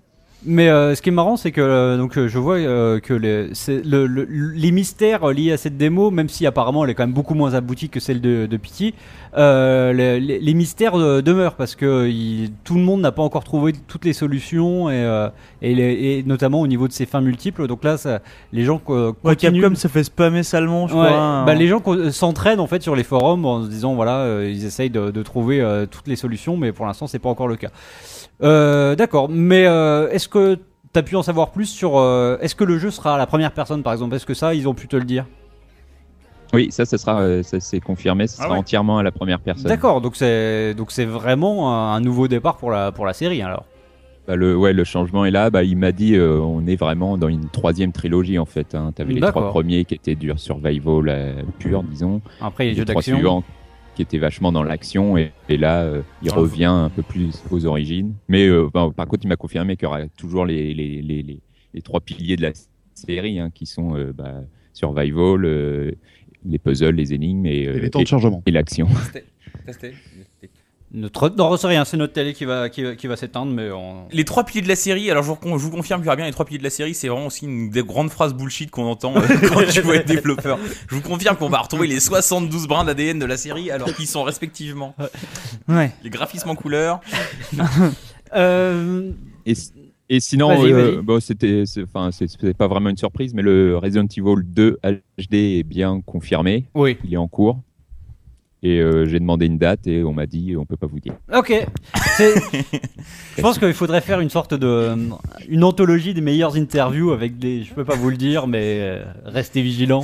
Mais euh, ce qui est marrant, c'est que euh, donc je vois euh, que les, le, le, les mystères liés à cette démo, même si apparemment elle est quand même beaucoup moins aboutie que celle de, de Pity, les, mystères demeurent parce que il, tout le monde n'a pas encore trouvé toutes les solutions et, et, les, et, notamment au niveau de ces fins multiples. Donc là, ça, les gens ouais, Capcom se fait spammer salement, je ouais, crois. Hein. Bah, les gens s'entraînent en fait sur les forums en se disant voilà, ils essayent de, de trouver toutes les solutions, mais pour l'instant c'est pas encore le cas. Euh, D'accord, mais euh, est-ce que tu as pu en savoir plus sur. Euh, est-ce que le jeu sera à la première personne par exemple? Est-ce que ça, ils ont pu te le dire? Oui, ça, ça sera, ça c'est confirmé, ça sera ah ouais. entièrement à la première personne. D'accord, donc c'est donc c'est vraiment un nouveau départ pour la pour la série alors. Bah le ouais le changement est là. Bah il m'a dit euh, on est vraiment dans une troisième trilogie en fait. Hein. T'avais les trois premiers qui étaient du survival euh, pur disons. Après les, les jeux trois d'action. suivants qui était vachement dans l'action et, et, là euh, il revient un peu plus aux origines. Mais euh, ben, par contre il m'a confirmé qu'il y aura toujours les, les, les, les, les trois piliers de la série hein, qui sont euh, bah, survival, euh, les puzzles, les énigmes et, et les temps de chargement et l'action. Notre... Non, c'est rien, c'est notre télé qui va, qui va, qui va s'éteindre, mais on... Les trois piliers de la série, alors je vous, je vous confirme, bien, les trois piliers de la série, c'est vraiment aussi une des grandes phrases bullshit qu'on entend euh, quand tu vois être développeur. Je vous confirme qu'on va retrouver les 72 brins d'ADN de la série, alors qu'ils sont respectivement ouais. les graphismes en couleur. euh... et, et, sinon, euh, bon, c'était, enfin, c'est pas vraiment une surprise, mais le Resident Evil 2 HD est bien confirmé. Oui. Il est en cours. Et euh, j'ai demandé une date et on m'a dit on peut pas vous dire. Ok. je pense qu'il faudrait faire une sorte de une anthologie des meilleures interviews avec des. Je peux pas vous le dire, mais euh, restez vigilants.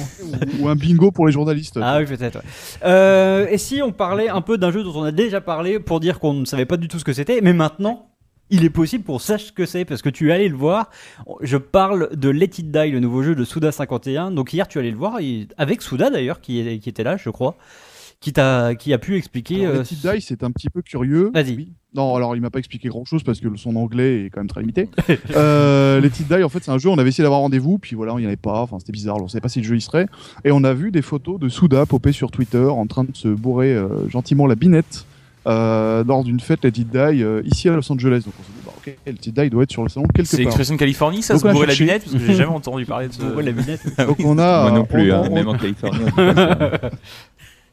Ou un bingo pour les journalistes. Ah oui peut-être. Ouais. Euh, et si on parlait un peu d'un jeu dont on a déjà parlé pour dire qu'on ne savait pas du tout ce que c'était, mais maintenant. Il est possible qu'on sache ce que c'est parce que tu es allé le voir. Je parle de Let It Die, le nouveau jeu de Souda 51. Donc hier tu es allé le voir avec Souda d'ailleurs qui, qui était là, je crois qui, a, qui a pu expliquer. Alors, euh, Petit Die, c'est un petit peu curieux. Vas-y. Oui. Non, alors il m'a pas expliqué grand chose parce que son anglais est quand même très limité. euh, les Petit Die, en fait, c'est un jeu, on avait essayé d'avoir rendez-vous, puis voilà, il n'y en avait pas, enfin c'était bizarre, on savait pas si le jeu y serait. Et on a vu des photos de Souda popper sur Twitter en train de se bourrer euh, gentiment la binette. Euh, lors d'une fête Let It Die euh, ici à Los Angeles. Donc on s'est dit, bah, ok, Let It Die doit être sur le salon quelque C'est part. expression de Californie, ça, Donc, se bourrer la binette Parce que j'ai jamais entendu parler de ça. Ouais, la binette. Donc on a. Moi non plus, on- hein, on- même en Californie.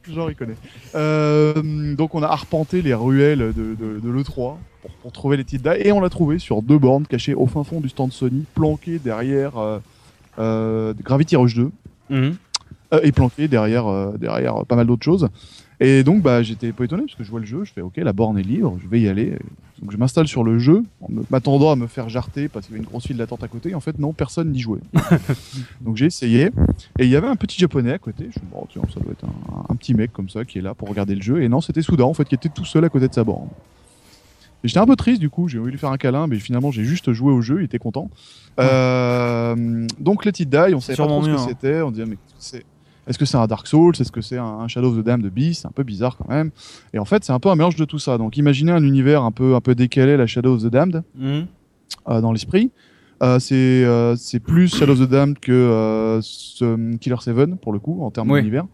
Il connaît. Euh, donc, on a arpenté les ruelles de, de, de l'E3 pour, pour trouver les titres et on l'a trouvé sur deux bornes cachées au fin fond du stand Sony, planquées derrière euh, euh, Gravity Rush 2 Mhm. et planquées derrière, derrière pas mal d'autres choses. Et donc, bah, j'étais pas étonné parce que je vois le jeu, je fais ok, la borne est libre, je vais y aller. Donc, je m'installe sur le jeu en m'attendant à me faire jarter parce qu'il y avait une grosse file d'attente à côté. Et en fait, non, personne n'y jouait. donc, j'ai essayé. Et il y avait un petit japonais à côté. Je me suis dit, bon, tiens, ça doit être un, un petit mec comme ça qui est là pour regarder le jeu. Et non, c'était Souda en fait qui était tout seul à côté de sa borne. Et j'étais un peu triste du coup, j'ai voulu lui faire un câlin, mais finalement j'ai juste joué au jeu, il était content. Euh, donc Let It Die, on savait pas trop ce que hein. c'était, on disait mais c'est est-ce que c'est un Dark Souls? Est-ce que c'est un, Shadow of the Damned Beast? C'est un peu bizarre quand même. Et en fait, c'est un peu un mélange de tout ça. Donc imaginez un univers un peu un peu décalé, la Shadow of the Damned Mhm. euh, dans l'esprit. Euh, c'est euh, c'est plus Shadow of the Damned que euh, ce Killer 7 pour le coup en termes Oui. d'univers.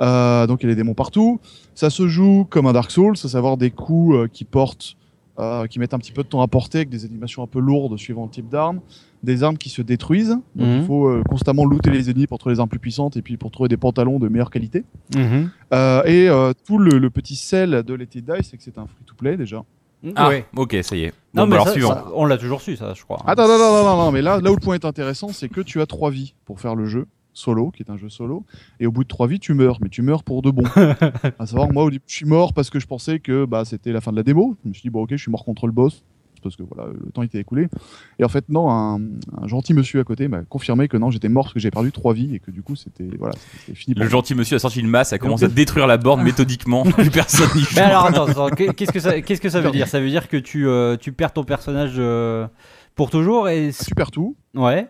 Donc il y a des démons partout. Ça se joue comme un Dark Souls, à savoir des coups qui portent, euh, qui mettent un petit peu de temps à porter, avec des animations un peu lourdes suivant le type d'arme, des armes qui se détruisent. Donc Mhm. il faut euh, constamment looter les ennemis pour trouver les armes plus puissantes et puis pour trouver des pantalons de meilleure qualité. Mhm. Euh, et euh, tout le, le petit sel de Let It Die, c'est que c'est un free-to-play déjà. Ah, Ouais. ok, ça y est. Non, Bon, mais bah alors ça- suivant. ça- on l'a toujours su, ça, je crois. Attends, non, non, non, non, non, mais là, là où le point est intéressant, c'est que tu as trois vies pour faire le jeu solo, qui est un jeu solo, et au bout de trois vies, tu meurs, mais tu meurs pour de bon. à savoir, moi, au début, je suis mort parce que je pensais que bah, c'était la fin de la démo. Je me suis dit, bon, ok, je suis mort contre le boss, parce que voilà, le temps était écoulé. Et en fait, non, un, un gentil monsieur à côté m'a confirmé que non, j'étais mort parce que j'avais perdu trois vies et que du coup, c'était voilà, fini. Le gentil monsieur a sorti une masse, a commencé à détruire la borne méthodiquement. Plus personne n'y Mais alors attends, attends, qu'est-ce que ça, qu'est-ce que ça veut dire? Ça veut dire que tu, euh, tu perds ton personnage euh, pour toujours et Ah, Tu perds tout. ouais.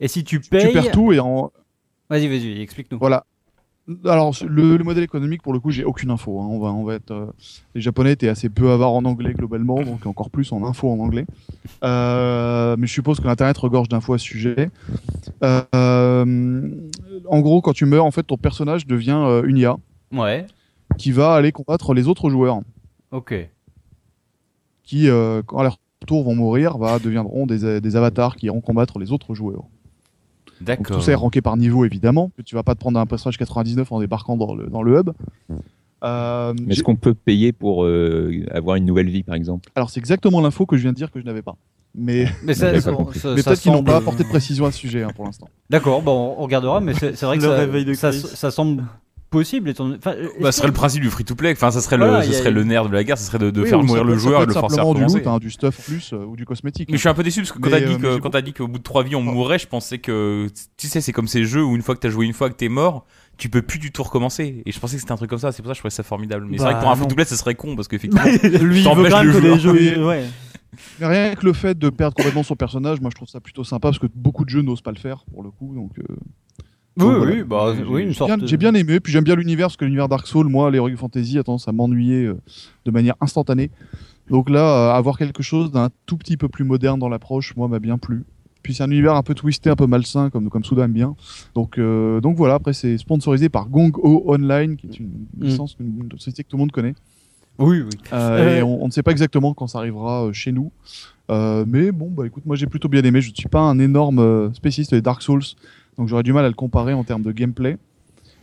Et si tu payes, Tu perds tout et en vas-y, vas-y, explique-nous. voilà. Alors le, le modèle économique pour le coup j'ai aucune info. hein. On va on va être euh, les Japonais étaient assez peu avares en anglais globalement donc encore plus en info en anglais. Euh, mais je suppose que l'internet regorge d'infos à ce sujet. Euh, en gros quand tu meurs en fait ton personnage devient une IA Ouais. qui va aller combattre les autres joueurs Ok. qui quand à leur tour vont mourir va deviendront des, des avatars qui iront combattre les autres joueurs. Donc tout ça est ranké par niveau évidemment. Tu vas pas te prendre un personnage 99 en débarquant dans le, dans le hub. Euh, Mais j'ai- est-ce qu'on peut payer pour euh, avoir une nouvelle vie, par exemple? Alors c'est exactement l'info que je viens de dire que je n'avais pas. Mais, ça, ça- ça- mais ça peut-être qu'ils n'ont pas apporté de précision à ce sujet hein, pour l'instant. D'accord, bon, on regardera, mais c'est c'est vrai que Le ça, réveil de ça, Chris. ça semble possible. Étant... Enfin, Bah, ce serait le principe du free-to-play. Enfin, ça serait, Voilà, le, ce a- serait le nerf de la guerre, ce serait de, de Oui, faire ou ça mourir le ça joueur et le forcer à du recommencer. loot, hein, du stuff plus euh, ou du cosmétique. Mais je suis un peu déçu parce que quand t'as dit euh, que quand dit qu'au bout de trois vies on mourrait, je pensais que tu sais c'est comme ces jeux où une fois que t'as joué une fois que t'es mort, tu peux plus du tout recommencer. Et je pensais que c'était un truc comme ça. C'est pour ça que je trouvais ça formidable. Mais c'est Bah, vrai que pour un non. free-to-play, ça serait con parce qu'effectivement. Lui, il veut quand même le que les joueur. jeux. Ouais. Mais rien que le fait de perdre complètement son personnage, moi je trouve ça plutôt sympa parce que beaucoup de jeux n'osent pas le faire pour le coup. Donc, euh, Oui, voilà. oui, bah, J'ai- oui, une j'ai sorte. bien- J'ai bien aimé, puis j'aime bien l'univers parce que l'univers Dark Souls, moi, les Heroic Fantasy a tendance à m'ennuyer euh, de manière instantanée. Donc là, euh, avoir quelque chose d'un tout petit peu plus moderne dans l'approche, moi, m'a bien plu. Puis c'est un univers un peu twisté, un peu malsain, comme, comme Souda aime bien. Donc, euh, donc voilà, après c'est sponsorisé par Gong Ho Online, qui est une Mm. licence, une, une société que tout le monde connaît. Oui, oui. Euh, Et on, on ne sait pas exactement quand ça arrivera chez nous. Mais bon, bah écoute, moi j'ai plutôt bien aimé. Je ne suis pas un énorme spécialiste des Dark Souls, donc j'aurais du mal à le comparer en termes de gameplay.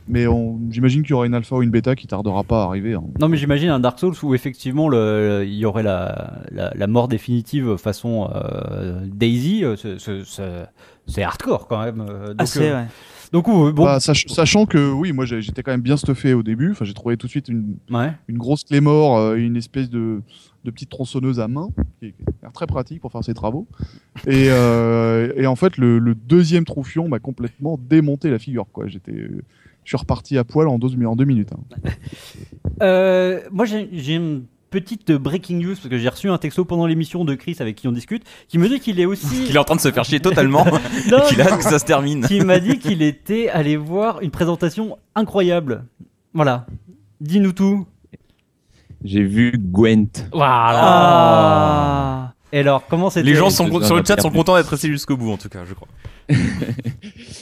Mais on- j'imagine qu'il y aura une alpha ou une bêta qui tardera pas à arriver. hein. Non, mais j'imagine un Dark Souls où effectivement le- il y aurait la, la, la mort définitive façon euh, Daisy. euh, c'est- hardcore quand même. euh, Donc, Assez, euh, ouais. donc bon. Bah, sach- sachant que oui, moi j'étais quand même bien stuffé au début. Enfin, j'ai trouvé tout de suite une, ouais. une grosse clé mort, euh, une espèce de, de petite tronçonneuse à main, qui est, très pratique pour faire ses travaux. Et, euh, et en fait, le, le deuxième troufion m'a complètement démonté la figure. Quoi. J'étais, euh, je suis reparti à poil en deux, en deux minutes. hein. Euh, moi, j'ai j'ai une petite breaking news parce que j'ai reçu un texto pendant l'émission de Chris avec qui on discute qui me dit qu'il est aussi. Qu'il est en train de se faire chier totalement. Non, qu'il a que ça se termine. qui m'a dit qu'il était allé voir une présentation incroyable. Voilà. Dis-nous tout. J'ai vu Gwent. Voilà. Ah. Et alors, comment c'était Les gens sont, sur le chat sont contents d'être restés jusqu'au bout en tout cas, je crois.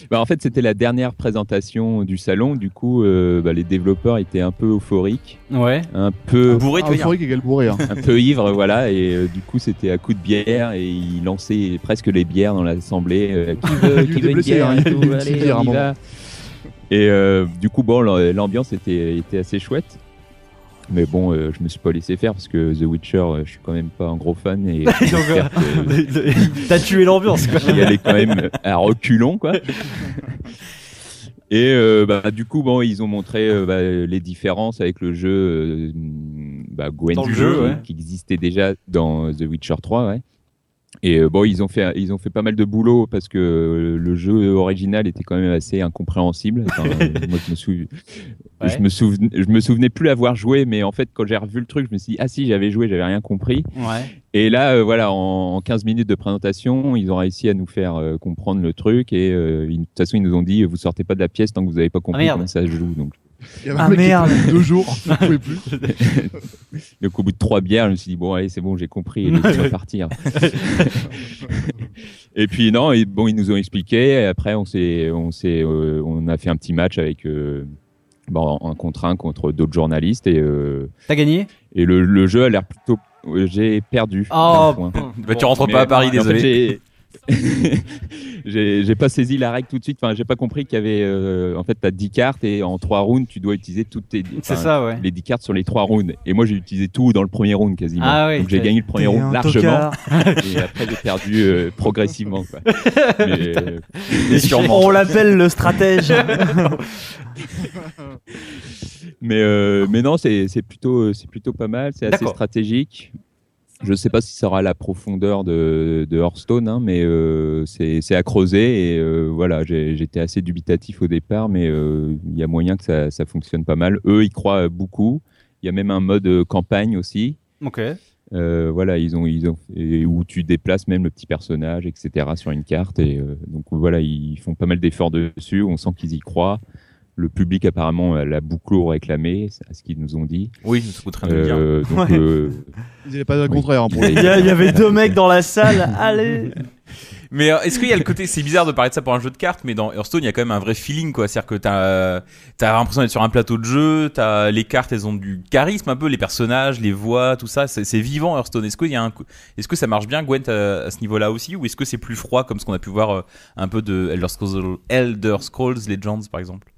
Bah, en fait, c'était la dernière présentation du salon. Du coup, euh, bah, les développeurs étaient un peu euphoriques, Ouais. un peu, Bourré, tu Ah, dire euphorique égale bourré. hein. un peu ivres, voilà. Et euh, du coup, c'était à coup de bière et ils lançaient presque les bières dans l'assemblée. euh, qui veut, qui une bière hein, tout, allez, on y va. Et euh, du coup, bon, l'ambiance était, était assez chouette. Mais bon, euh, je me suis pas laissé faire parce que The Witcher, euh, je suis quand même pas un gros fan et T'as tué l'ambiance, quoi. j'y allais quand même à reculons, quoi. Et euh, bah, du coup, bon, ils ont montré euh, bah, les différences avec le jeu euh, bah, le jeu, ouais. qui existait déjà dans The Witcher 3, ouais. Et euh, bon, ils ont fait ils ont fait pas mal de boulot parce que euh, le jeu original était quand même assez incompréhensible. Enfin, euh, moi, je me Ouais. je me souvenais, je me souvenais plus l'avoir joué, mais en fait, quand j'ai revu le truc, je me suis dit ah si, j'avais joué, j'avais rien compris. Ouais. Et là, euh, voilà, en, en 15 minutes de présentation, ils ont réussi à nous faire euh, comprendre le truc. Et euh, de toute façon, ils nous ont dit, vous sortez pas de la pièce tant que vous n'avez pas compris merde. comment ça se joue. Donc, Il y avait Ah, un mec qui merde. était deux jours, je pouvais plus. donc, au bout de trois bières, je me suis dit, bon, allez, c'est bon, j'ai compris, et laissez-moi partir. et puis, non, et, bon, ils nous ont expliqué. Et après, on, s'est, on, s'est, euh, on a fait un petit match avec euh, bon, un contre un contre d'autres journalistes. Et, euh, T'as gagné? et le, le jeu a l'air plutôt. J'ai perdu. Oh. Bah, tu rentres Mais- pas à Paris, mais en fait, désolé. j'ai- pas saisi la règle tout de suite. Enfin, j'ai pas compris qu'il y avait. euh, en fait, t'as 10 cartes et en 3 rounds, tu dois utiliser toutes tes. C'est enfin, ça, ouais. Les 10 cartes sur les 3 rounds. Et moi, j'ai utilisé tout dans le premier round quasiment. Ah ouais, Donc j'ai gagné le premier round un largement. et après, j'ai perdu euh, progressivement. Quoi. Mais, euh, Et sûrement. On l'appelle le stratège. mais, euh, mais non, c'est plutôt, pas mal. C'est assez stratégique. Je ne sais pas si ça aura la profondeur de, de Hearthstone, hein, mais euh, c'est à creuser. Et euh, voilà, j'étais assez dubitatif au départ, mais euh, il y a moyen que ça, ça, fonctionne pas mal. Eux, ils croient beaucoup. Il y a même un mode campagne aussi. Ok. voilà, ils ont, ils ont, où tu déplaces même le petit personnage, etc. sur une carte. Et donc voilà, ils font pas mal d'efforts dessus. On sent qu'ils y croient. Le public apparemment l'a beaucoup réclamé, à ce qu'ils nous ont dit. Oui, ça coûte rien de dire. Euh, donc, euh, Ils n'avaient pas le contraire. Hein, pour il, y il y avait deux mecs dans la salle. Allez. Mais euh, est-ce qu'il y a le côté, c'est bizarre de parler de ça pour un jeu de cartes, mais dans Hearthstone, il y a quand même un vrai feeling, quoi. C'est-à-dire que t'as, as l'impression d'être sur un plateau de jeu, t'as les cartes, elles ont du charisme un peu, les personnages, les voix, tout ça, c'est vivant Hearthstone. Est-ce qu'il y a un, est-ce que ça marche bien, Gwent, à, ce niveau-là aussi, ou est-ce que c'est plus froid comme ce qu'on a pu voir un peu de Elder Scrolls, Elder Scrolls Legends, par exemple?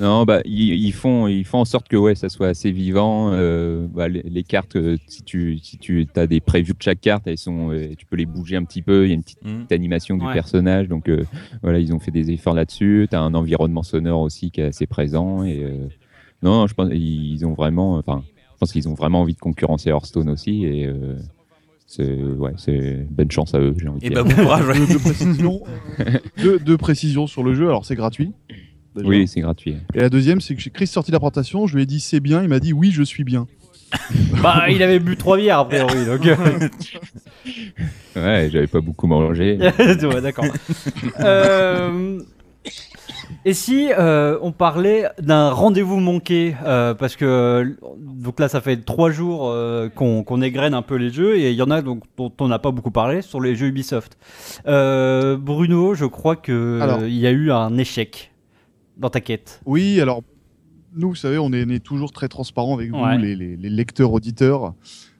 Non, bah ils, font ils font en sorte que ouais ça soit assez vivant. Euh, bah, les, cartes, euh, si tu si tu as des previews de chaque carte, elles sont euh, tu peux les bouger un petit peu. Il y a une petite, mmh. animation du personnage, donc voilà ils ont fait des efforts là-dessus. Tu as un environnement sonore aussi qui est assez présent et non, je pense ils ont vraiment enfin je pense qu'ils ont vraiment envie de concurrencer Hearthstone aussi et c'est ouais, c'est bonne chance à eux, j'ai envie de et dire. Bah, bon courage, de, précision, de, de précision sur le jeu. Alors c'est gratuit. Oui, c'est gratuit. Et la deuxième, c'est que j'ai Chris sorti la présentation, je lui ai dit c'est bien, il m'a dit oui, je suis bien. bah, il avait bu trois bières a priori, donc. Ouais, j'avais pas beaucoup mangé. ouais, d'accord. euh... Et si euh, on parlait d'un rendez-vous manqué, euh, parce que donc là ça fait trois jours euh, qu'on égrène un peu les jeux et il y en a donc dont on n'a pas beaucoup parlé sur les jeux Ubisoft. Bruno, je crois que il y a eu un échec dans ta quête Oui, alors nous, vous savez, on est, toujours très transparent avec vous, les, lecteurs, auditeurs.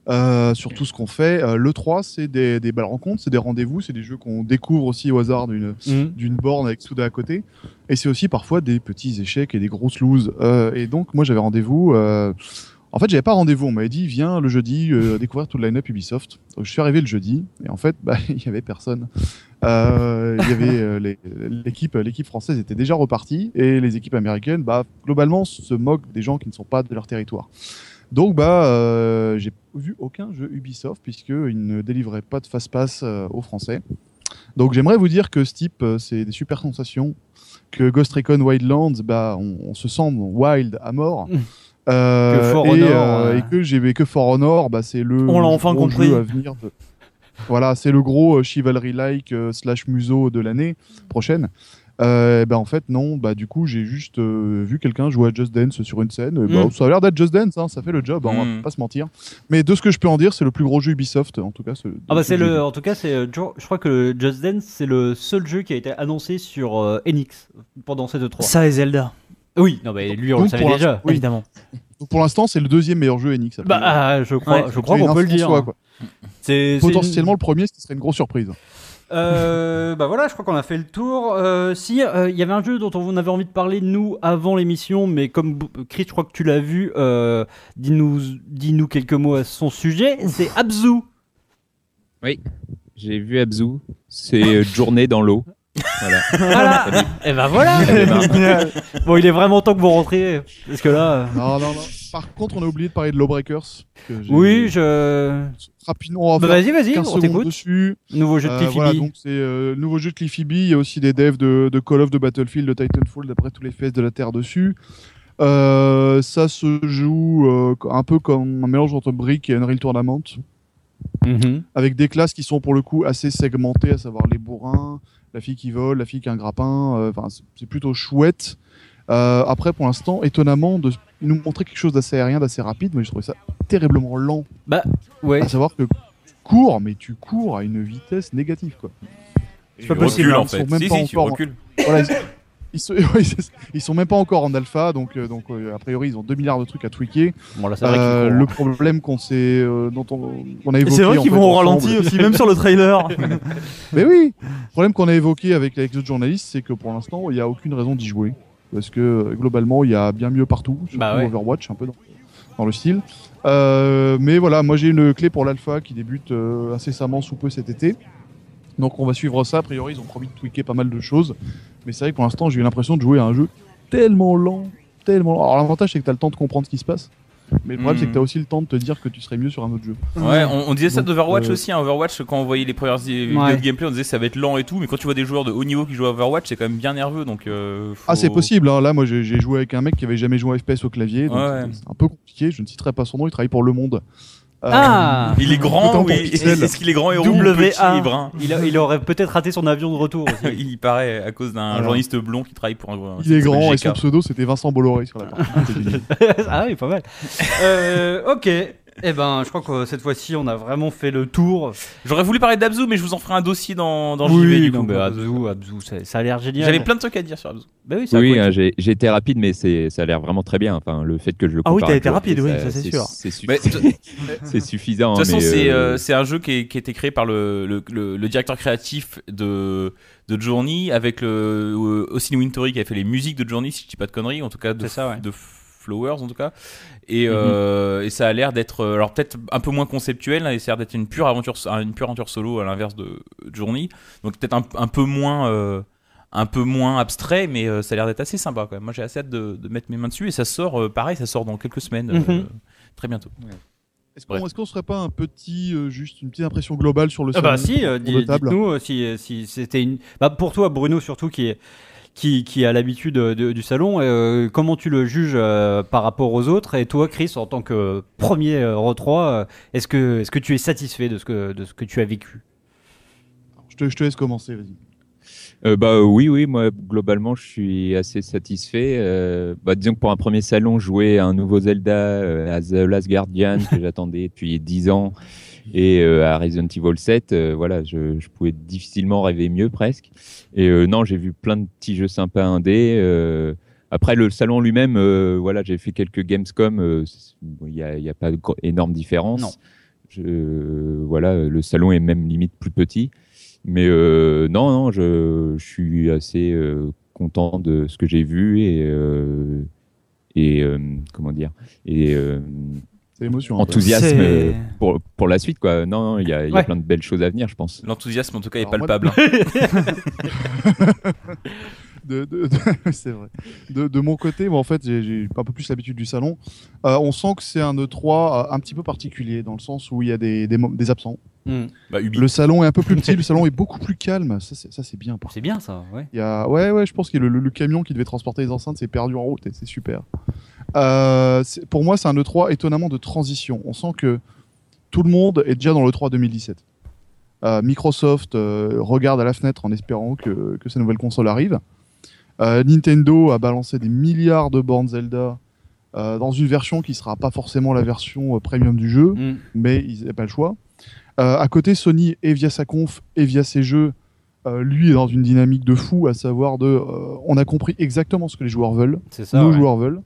Euh, sur tout ce qu'on fait. Euh, le 3, c'est des, des belles rencontres, c'est des rendez-vous, c'est des jeux qu'on découvre aussi au hasard d'une mhm. borne avec Souda à côté. Et c'est aussi parfois des petits échecs et des grosses loses. Euh, et donc, moi, j'avais rendez-vous. En fait, j'avais pas rendez-vous. On m'avait dit, viens le jeudi découvrir tout le line-up Ubisoft. Donc, je suis arrivé le jeudi, et en fait, bah, il y avait personne. Euh, il y avait euh, l'équipe, l'équipe française était déjà repartie et les équipes américaines, bah, globalement, se moquent des gens qui ne sont pas de leur territoire. Donc, bah, euh, j'ai vu aucun jeu Ubisoft puisqu'ils ne délivraient pas de fast-pass aux Français. Donc, j'aimerais vous dire que ce type, c'est des super sensations. Que Ghost Recon Wildlands, bah, on, se sent wild à mort. Mmh. que For Honor, et, que j'ai que For Honor, bah, c'est le, on l'a enfin compris. jeu à venir de, voilà, c'est le gros euh, chivalry-like euh, slash museau de l'année prochaine. Euh, ben en fait non, bah du coup j'ai juste vu quelqu'un jouer à Just Dance sur une scène. Bah, mm. ça a l'air d'être Just Dance, hein, ça fait le job, hein, on va mm. pas se mentir. Mais de ce que je peux en dire, c'est le plus gros jeu Ubisoft en tout cas. Ah bah c'est le, en tout cas c'est, je crois que Just Dance c'est le seul jeu qui a été annoncé sur Enix pendant ces deux trois. Ça et Zelda. Oui, non mais lui on le savait déjà, évidemment. pour l'instant c'est le deuxième meilleur jeu Enix. Bah ah, je crois, je crois qu'on peut le dire. Hein. C'est potentiellement le premier, ce qui serait une grosse surprise. Euh, bah voilà, je crois qu'on a fait le tour. Euh, si, euh, il y avait un jeu dont on avait envie de parler nous avant l'émission, mais comme Chris, je crois que tu l'as vu, dis-nous dis quelques mots à son sujet. C'est Abzu. Oui, j'ai vu Abzu. C'est Journée dans l'eau. Voilà. voilà. Et eh ben voilà. bon, il est vraiment temps que vous rentriez, parce que là. Non, non, non. Par contre, on a oublié de parler de Lawbreakers. Oui, je. Rapidement, bah, Vas-y, vas-y, on t'écoute. Nouveau jeu de euh, Cliffy voilà, donc c'est euh, nouveau jeu de Cliffy B. Il y a aussi des devs de, de, Call of, de Battlefield, de Titanfall, d'après tous les faits de la Terre dessus. Euh, ça se joue euh, un peu comme un mélange entre Brick et Unreal Tournament. Mm Avec des classes qui sont pour le coup assez segmentées, à savoir les bourrins, la fille qui vole, la fille qui a un grappin. Enfin, c'est plutôt chouette. Euh, après, pour l'instant, étonnamment, de nous montrer quelque chose d'assez aérien, d'assez rapide, mais je trouvais ça terriblement lent. Bah, ouais. À savoir que tu cours, mais tu cours à une vitesse négative, quoi. C'est pas possible. Recule, en fait. Même pas encore ils, ils, sont même pas encore en alpha, donc, euh, donc euh, a priori ils ont 2 milliards de trucs à tweaker. Bon, là, euh, le problème qu'on s'est, dont on, a évoqué. C'est vrai qu'ils vont au ralenti aussi, même sur le trailer. Mais oui, le problème qu'on a évoqué avec les autres journalistes, c'est que pour l'instant il n'y a aucune raison d'y jouer parce que globalement il y a bien mieux partout, surtout bah Overwatch un peu dans, le style. Euh, mais voilà, moi j'ai une clé pour l'alpha qui débute euh, incessamment sous peu cet été. Donc on va suivre ça. A priori, ils ont promis de tweaker pas mal de choses. Mais c'est vrai que pour l'instant, j'ai eu l'impression de jouer à un jeu tellement lent, tellement lent. Alors l'avantage, c'est que tu as le temps de comprendre ce qui se passe. Mais le problème, c'est que tu as aussi le temps de te dire que tu serais mieux sur un autre jeu. Ouais, on, on disait ça d'Overwatch euh, aussi. Hein. Overwatch, quand on voyait les premières vidéos Ouais. de gameplay, on disait que ça va être lent et tout. Mais quand tu vois des joueurs de haut niveau qui jouent à Overwatch, c'est quand même bien nerveux. Donc, euh, faut- Ah, c'est possible. hein. Là, moi, j'ai joué avec un mec qui avait jamais joué à FPS au clavier. donc Ouais. C'est un peu compliqué. Je ne citerai pas son nom. Il travaille pour Le Monde. Euh, Ah Il est grand Autant ou pour il- Pixel. est-ce qu'il est grand et rond petit et brun il, a- il aurait peut-être raté son avion de retour aussi. Il y paraît à cause d'un Alors. journaliste blond qui travaille pour un. Il est grand et son pseudo, c'était Vincent Bolloré sur la partie. Ah oui, pas mal. Euh, ok. Eh ben, je crois que cette fois-ci, on a vraiment fait le tour. J'aurais voulu parler d'Abzu, mais je vous en ferai un dossier dans, dans oui, JV du non, coup. mais Abzu, Abzu, ça, ça a l'air génial. J'avais plein de trucs à dire sur Abzu. Bah oui, c'est Oui, hein, j'ai été rapide, mais c'est ça a l'air vraiment très bien. Enfin, le fait que je le Ah oui, t'as été rapide, oui, ça, c'est sûr. C'est suffi- Mais de- c'est suffisant. De toute hein, façon, c'est euh, euh, c'est un jeu qui, est- qui a été créé par le, le, le- le directeur créatif de, de Journey avec le euh, Austin Wintory qui a fait les musiques de Journey, si je dis pas de conneries, en tout cas de, C'est ça, ouais. de Flowers en tout cas. Et, euh, et ça a l'air d'être, euh, alors peut-être un peu moins conceptuel, hein, et ça a l'air d'être une pure aventure, une pure aventure solo à l'inverse de Journey. Donc peut-être un, un peu moins. euh, un peu moins abstrait, mais euh, ça a l'air d'être assez sympa quand même. Moi j'ai assez hâte de, de mettre mes mains dessus et ça sort, euh, pareil, ça sort dans quelques semaines, euh, Mhm. très bientôt. Est-ce qu'on qu'on serait pas un petit, euh, juste une petite impression globale sur le Ah bah salon si, euh, dites-nous euh, si, si c'était une. Bah pour toi, Bruno surtout qui est qui, qui a l'habitude euh, de- du salon, euh, comment tu le juges euh, par rapport aux autres? Et toi, Chris, en tant que premier euh, re3, euh, est-ce que est-ce que tu es satisfait de ce que de ce que tu as vécu? Je, te, je te laisse commencer, vas-y. Euh, bah oui, oui, moi globalement, je suis assez satisfait. Euh, bah, disons que pour un premier salon, jouer à un nouveau Zelda, euh, à The Last Guardian que j'attendais depuis 10 ans, et euh, à Resident Evil 7, euh, voilà, je, je pouvais difficilement rêver mieux presque. Et euh, non, j'ai vu plein de petits jeux sympas indés. Euh, après le salon lui-même, euh, voilà, j'ai fait quelques Gamescom. euh, Il n'y a, a pas énorme différence. Non. Je, voilà, le salon est même limite plus petit. Mais euh, non, non, je, je suis assez euh, content de ce que j'ai vu et euh, et euh, comment dire et euh, C'est l'émotion. enthousiasme C'est- euh, pour pour la suite quoi. Non, non, il y a, il y a Ouais. plein de belles choses à venir, je pense. L'enthousiasme en tout cas est Alors, palpable. de, de- de- c'est vrai. De, de mon côté, moi, en fait, j'ai- j'ai un peu plus l'habitude du salon. Euh, on sent que c'est un E3 un petit peu particulier, dans le sens où il y a des, des, absents. Bah, Ubi. Le salon est un peu plus petit, le salon est beaucoup plus calme. Ça, c'est, ça, c'est bien. par C'est bien ça, ouais. Il y a... Ouais, ouais, je pense que le, le- le camion qui devait transporter les enceintes s'est perdu en route et c'est super. Euh, pour moi, c'est un E3 étonnamment de transition. On sent que tout le monde est déjà dans l'E3 2017. Euh, Microsoft euh, regarde à la fenêtre en espérant que, que sa nouvelle console arrive. Nintendo a balancé des milliards de bornes Zelda euh, dans une version qui sera pas forcément la version euh, premium du jeu Mm. mais ils n'avaient pas le choix. Euh, à côté, Sony, et via sa conf, et via ses jeux, lui est dans une dynamique de fou, à savoir de, on a compris exactement ce que les joueurs veulent, ça. nos ouais. joueurs veulent,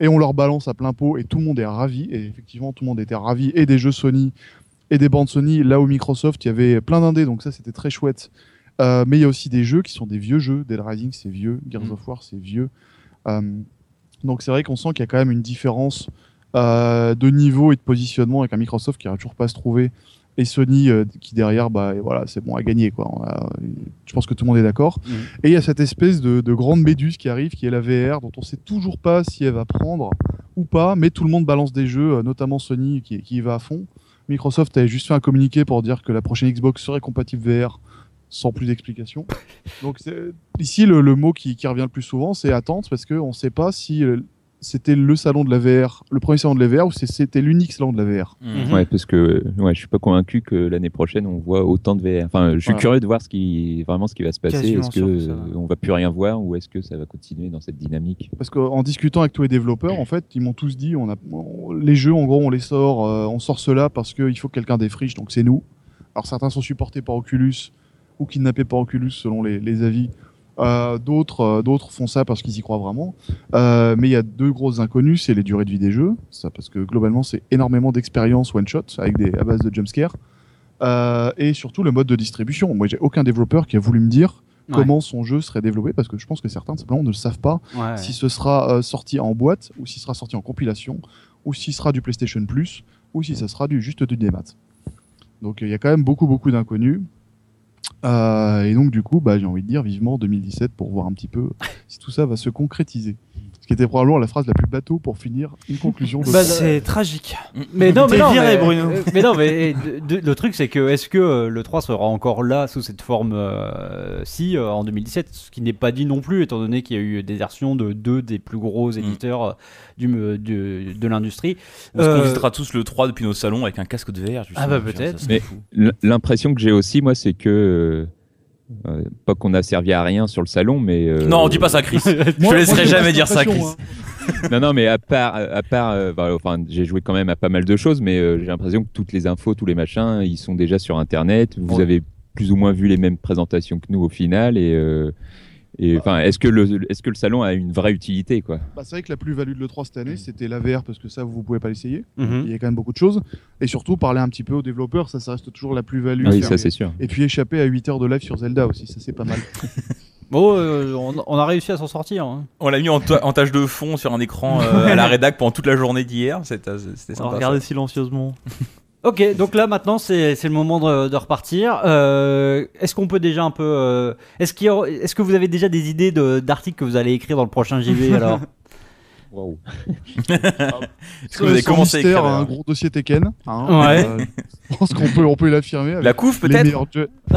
et on leur balance à plein pot, et tout le monde est ravi, et effectivement, tout le monde était ravi, et des jeux Sony, et des bandes Sony, là où Microsoft, il y avait plein d'indés, donc ça c'était très chouette. Euh, mais il y a aussi des jeux qui sont des vieux jeux, Dead Rising c'est vieux, Gears Mm. of War c'est vieux. Euh, donc c'est vrai qu'on sent qu'il y a quand même une différence euh, de niveau et de positionnement avec un Microsoft qui n'arrive toujours pas à se trouver et Sony euh, qui derrière bah voilà c'est bon à gagner quoi. A- je pense que tout le monde est d'accord. Mhm. Et il y a cette espèce de, de grande méduse qui arrive qui est la VR dont on sait toujours pas si elle va prendre ou pas, mais tout le monde balance des jeux, euh, notamment Sony qui, qui y va à fond. Microsoft avait juste fait un communiqué pour dire que la prochaine Xbox serait compatible VR sans plus d'explication. Donc ici le, le mot qui, qui revient le plus souvent c'est attente parce qu'on ne sait pas si c'était le salon de la VR, le premier salon de la VR ou c'était l'unique salon de la VR. Mhm. Ouais, parce que ouais, je suis pas convaincu que l'année prochaine on voit autant de VR. Enfin, je suis Voilà. curieux de voir ce qui vraiment ce qui va se passer. Est-ce que que va. on va plus rien voir ou est-ce que ça va continuer dans cette dynamique? Parce qu'en discutant avec tous les développeurs, en fait, ils m'ont tous dit, on a, on- les jeux, en gros, on les sort, euh, on sort cela parce qu'il faut que quelqu'un défriche, donc c'est nous. Alors certains sont supportés par Oculus ou kidnappés par Oculus selon les, les avis. Euh, d'autres, euh, d'autres font ça parce qu'ils y croient vraiment. Euh, mais il y a deux grosses inconnues, c'est les durées de vie des jeux, ça parce que globalement c'est énormément d'expérience one shot avec des à base de jumpscare. Et surtout le mode de distribution. Moi, j'ai aucun développeur qui a voulu me dire Ouais. comment son jeu serait développé parce que je pense que certains simplement ne le savent pas Ouais. si ce sera sorti en boîte, ou si ce sera sorti en compilation, ou si ce sera du PlayStation Plus, ou si ça sera du juste du démat. Donc il y a quand même beaucoup beaucoup d'inconnus. Euh, et donc du coup, bah, j'ai envie de dire vivement 2017 pour voir un petit peu si tout ça va se concrétiser. Qui était probablement la phrase la plus bateau pour finir une conclusion. De Bah, C'est tragique. Mais non, mais non, viré, mais, Bruno. mais non, mais de- de- le truc c'est que est-ce que euh, le 3 sera encore là sous cette forme euh, si euh, en 2017, ce qui n'est pas dit non plus étant donné qu'il y a eu des versions de deux des plus gros éditeurs euh, du, euh, du- de l'industrie. On se Euh, visitera tous le 3 depuis nos salons avec un casque de VR. justement. Ah bah, peut-être. Mais- L'impression que j'ai aussi, moi, c'est que. Euh, pas qu'on a servi à rien sur le salon, mais. euh, Non, dis pas ça, Chris. Je Moi- te moi, laisserai jamais dire ça, Chris. hein. non, non, mais à part, à part, euh, bah, enfin, j'ai joué quand même à pas mal de choses, mais euh, j'ai l'impression que toutes les infos, tous les machins, ils sont déjà sur Internet. Vous Ouais. avez plus ou moins vu les mêmes présentations que nous au final, et. Et enfin, est-ce que le, est-ce que le salon a une vraie utilité, quoi? Bah, c'est vrai que la plus-value de l'E3 cette année, c'était la VR parce que ça, vous pouvez pas l'essayer. Mhm. Il y a quand même beaucoup de choses. Et surtout, parler un petit peu aux développeurs, ça, ça reste toujours la plus-value. Oui, Faire- ça c'est sûr. Et puis échapper à 8 heures de live sur Zelda aussi, ça c'est pas mal. Bon, euh, on, on a réussi à s'en sortir. hein. On l'a mis en, en tâche de fond sur un écran euh, à la rédac pendant toute la journée d'hier. C'était c'était On sympa. va regarder silencieusement. Ok, donc là maintenant c'est le moment de, de repartir. Euh, est-ce qu'on peut déjà un peu, euh, est-ce que vous avez déjà des idées de- d'articles que vous allez écrire dans le prochain JV alors? Waouh. Est-ce que vous avez commencé à écrire un là gros dossier Tekken. hein. Ouais. Euh, je pense qu'on peut, on peut l'affirmer. La couve les peut-être meilleurs,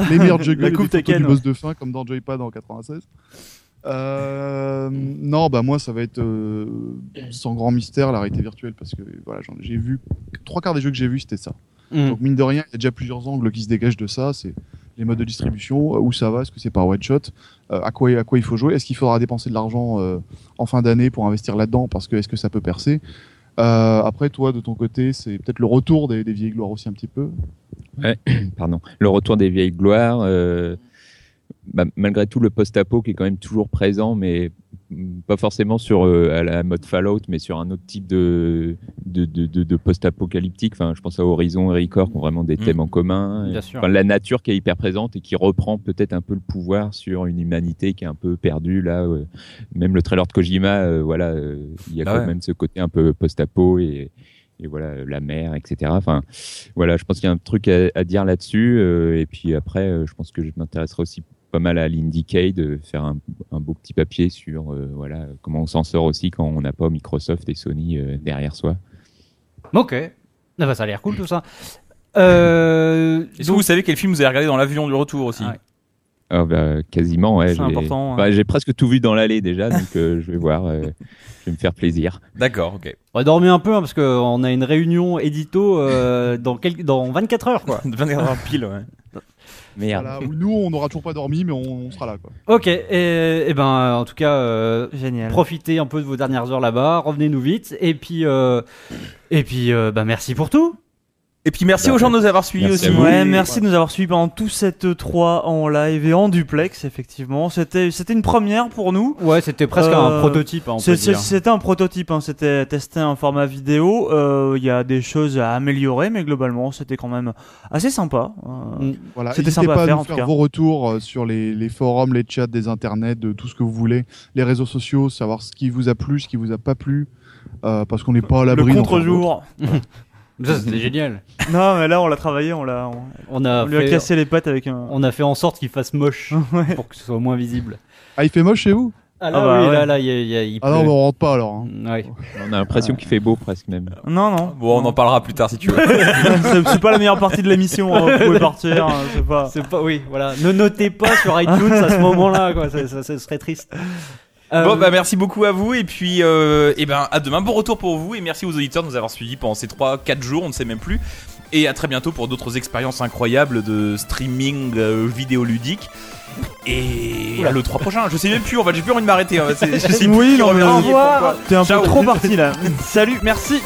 les meilleurs juggles La Tekken, du ouais. boss de fin comme dans Joypad en 96. Euh, non, bah moi ça va être euh, sans grand mystère la réalité virtuelle parce que voilà, j'ai vu trois quarts des jeux que j'ai vus c'était ça. Hmm. Donc mine de rien, il y a déjà plusieurs angles qui se dégagent de ça. C'est les modes de distribution, euh, où ça va, est-ce que c'est par one shot, euh, à quoi à quoi il faut jouer, est-ce qu'il faudra dépenser de l'argent euh, en fin d'année pour investir là-dedans parce que est-ce que ça peut percer. Euh, après toi de ton côté, c'est peut-être le retour des, des vieilles gloires aussi un petit peu. Pardon. Le retour des vieilles gloires. Bah, malgré tout, le post-apo qui est quand même toujours présent, mais pas forcément sur euh, à la mode Fallout, mais sur un autre type de de, de, post-apocalyptique. Enfin, je pense à Horizon et Record qui ont vraiment des Mm. thèmes en commun. Bien Et- sûr. enfin, la nature qui est hyper présente et qui reprend peut-être un peu le pouvoir sur une humanité qui est un peu perdue là. euh, même le trailer de Kojima, euh, voilà, il y a Ah quand ouais. même ce côté un peu post-apo et et voilà la mer, etc. Enfin, voilà, je pense qu'il y a un truc à, à dire là-dessus. euh, et puis après, euh, je pense que je m'intéresserai aussi pas mal à l'Indiecade, euh, faire un, un beau petit papier sur euh, voilà comment on s'en sort aussi quand on n'a pas Microsoft et Sony euh, derrière soi. Ok. Ah bah, ça a l'air cool tout ça. Euh, Est-ce que vous savez quel film vous avez regardé dans l'avion du retour aussi Ah ouais. Ah, bah, quasiment, ouais. C'est j'ai- important, bah, hein. J'ai presque tout vu dans l'allée déjà, donc euh, je vais voir. euh, je vais me faire plaisir. D'accord, ok. on va dormir un peu hein, parce qu'on a une réunion édito euh, dans, quelques, dans 24 heures quoi. 24 heures pile, ouais. Merde. Voilà, où nous on n'aura toujours pas dormi, mais on, on sera là quoi. Ok, et, et ben en tout cas, euh, Génial. profitez un peu de vos dernières heures là-bas, revenez-nous vite, et puis, euh, et puis euh, bah, merci pour tout. Et puis merci Bah, aux gens de nous avoir suivis merci aussi. Ouais, merci de nous avoir suivis pendant tout cette 3 en live et en duplex, effectivement. C'était, c'était une première pour nous. Ouais, c'était presque Euh, un prototype, hein, on C'est- peut c'est- dire. C'était un prototype, hein. c'était tester un format vidéo. Euh, Il y a des choses à améliorer, mais globalement, c'était quand même assez sympa. Euh, Mm. Voilà, C'était n'hésitez sympa à pas à faire, nous en tout faire cas. vos retours euh, sur les, les forums, les chats des internets, de tout ce que vous voulez, les réseaux sociaux, savoir ce qui vous a plu, ce qui vous a pas plu, euh, parce qu'on n'est pas à Le l'abri. faire contre-jour. Ça, c'était génial. non, mais là, on l'a travaillé, on l'a, on, On a, on lui a fait, cassé les pattes avec un. on a fait en sorte qu'il fasse moche Ouais. pour que ce soit moins visible. Ah, il fait moche chez vous? Ah là, Ah bah oui, ouais. là, là, il, y a- il y a- il Ah non, mais on rentre pas alors. hein. Ouais. On a l'impression qu'il fait beau presque même. Non, non. Bon, on en parlera plus tard si tu veux. c'est pas la meilleure partie de l'émission, hein, vous pouvez partir, hein, c'est pas. C'est pas, oui, voilà. Ne notez pas sur iTunes à ce moment-là, quoi. Ça, ça- ça serait triste. Euh, Bon, bah merci beaucoup à vous et puis euh, et ben à demain. Bon retour pour vous et merci aux auditeurs de nous avoir suivis pendant ces 3-4 jours, on ne sait même plus. Et à très bientôt pour d'autres expériences incroyables de streaming euh, vidéoludique. Et à le 3 prochain, je sais même plus, en fait j'ai plus envie de m'arrêter. hein, c'est- Je sais plus Oui, qui non, mais au revoir. T'es un Ciao. peu trop parti là. Salut, merci.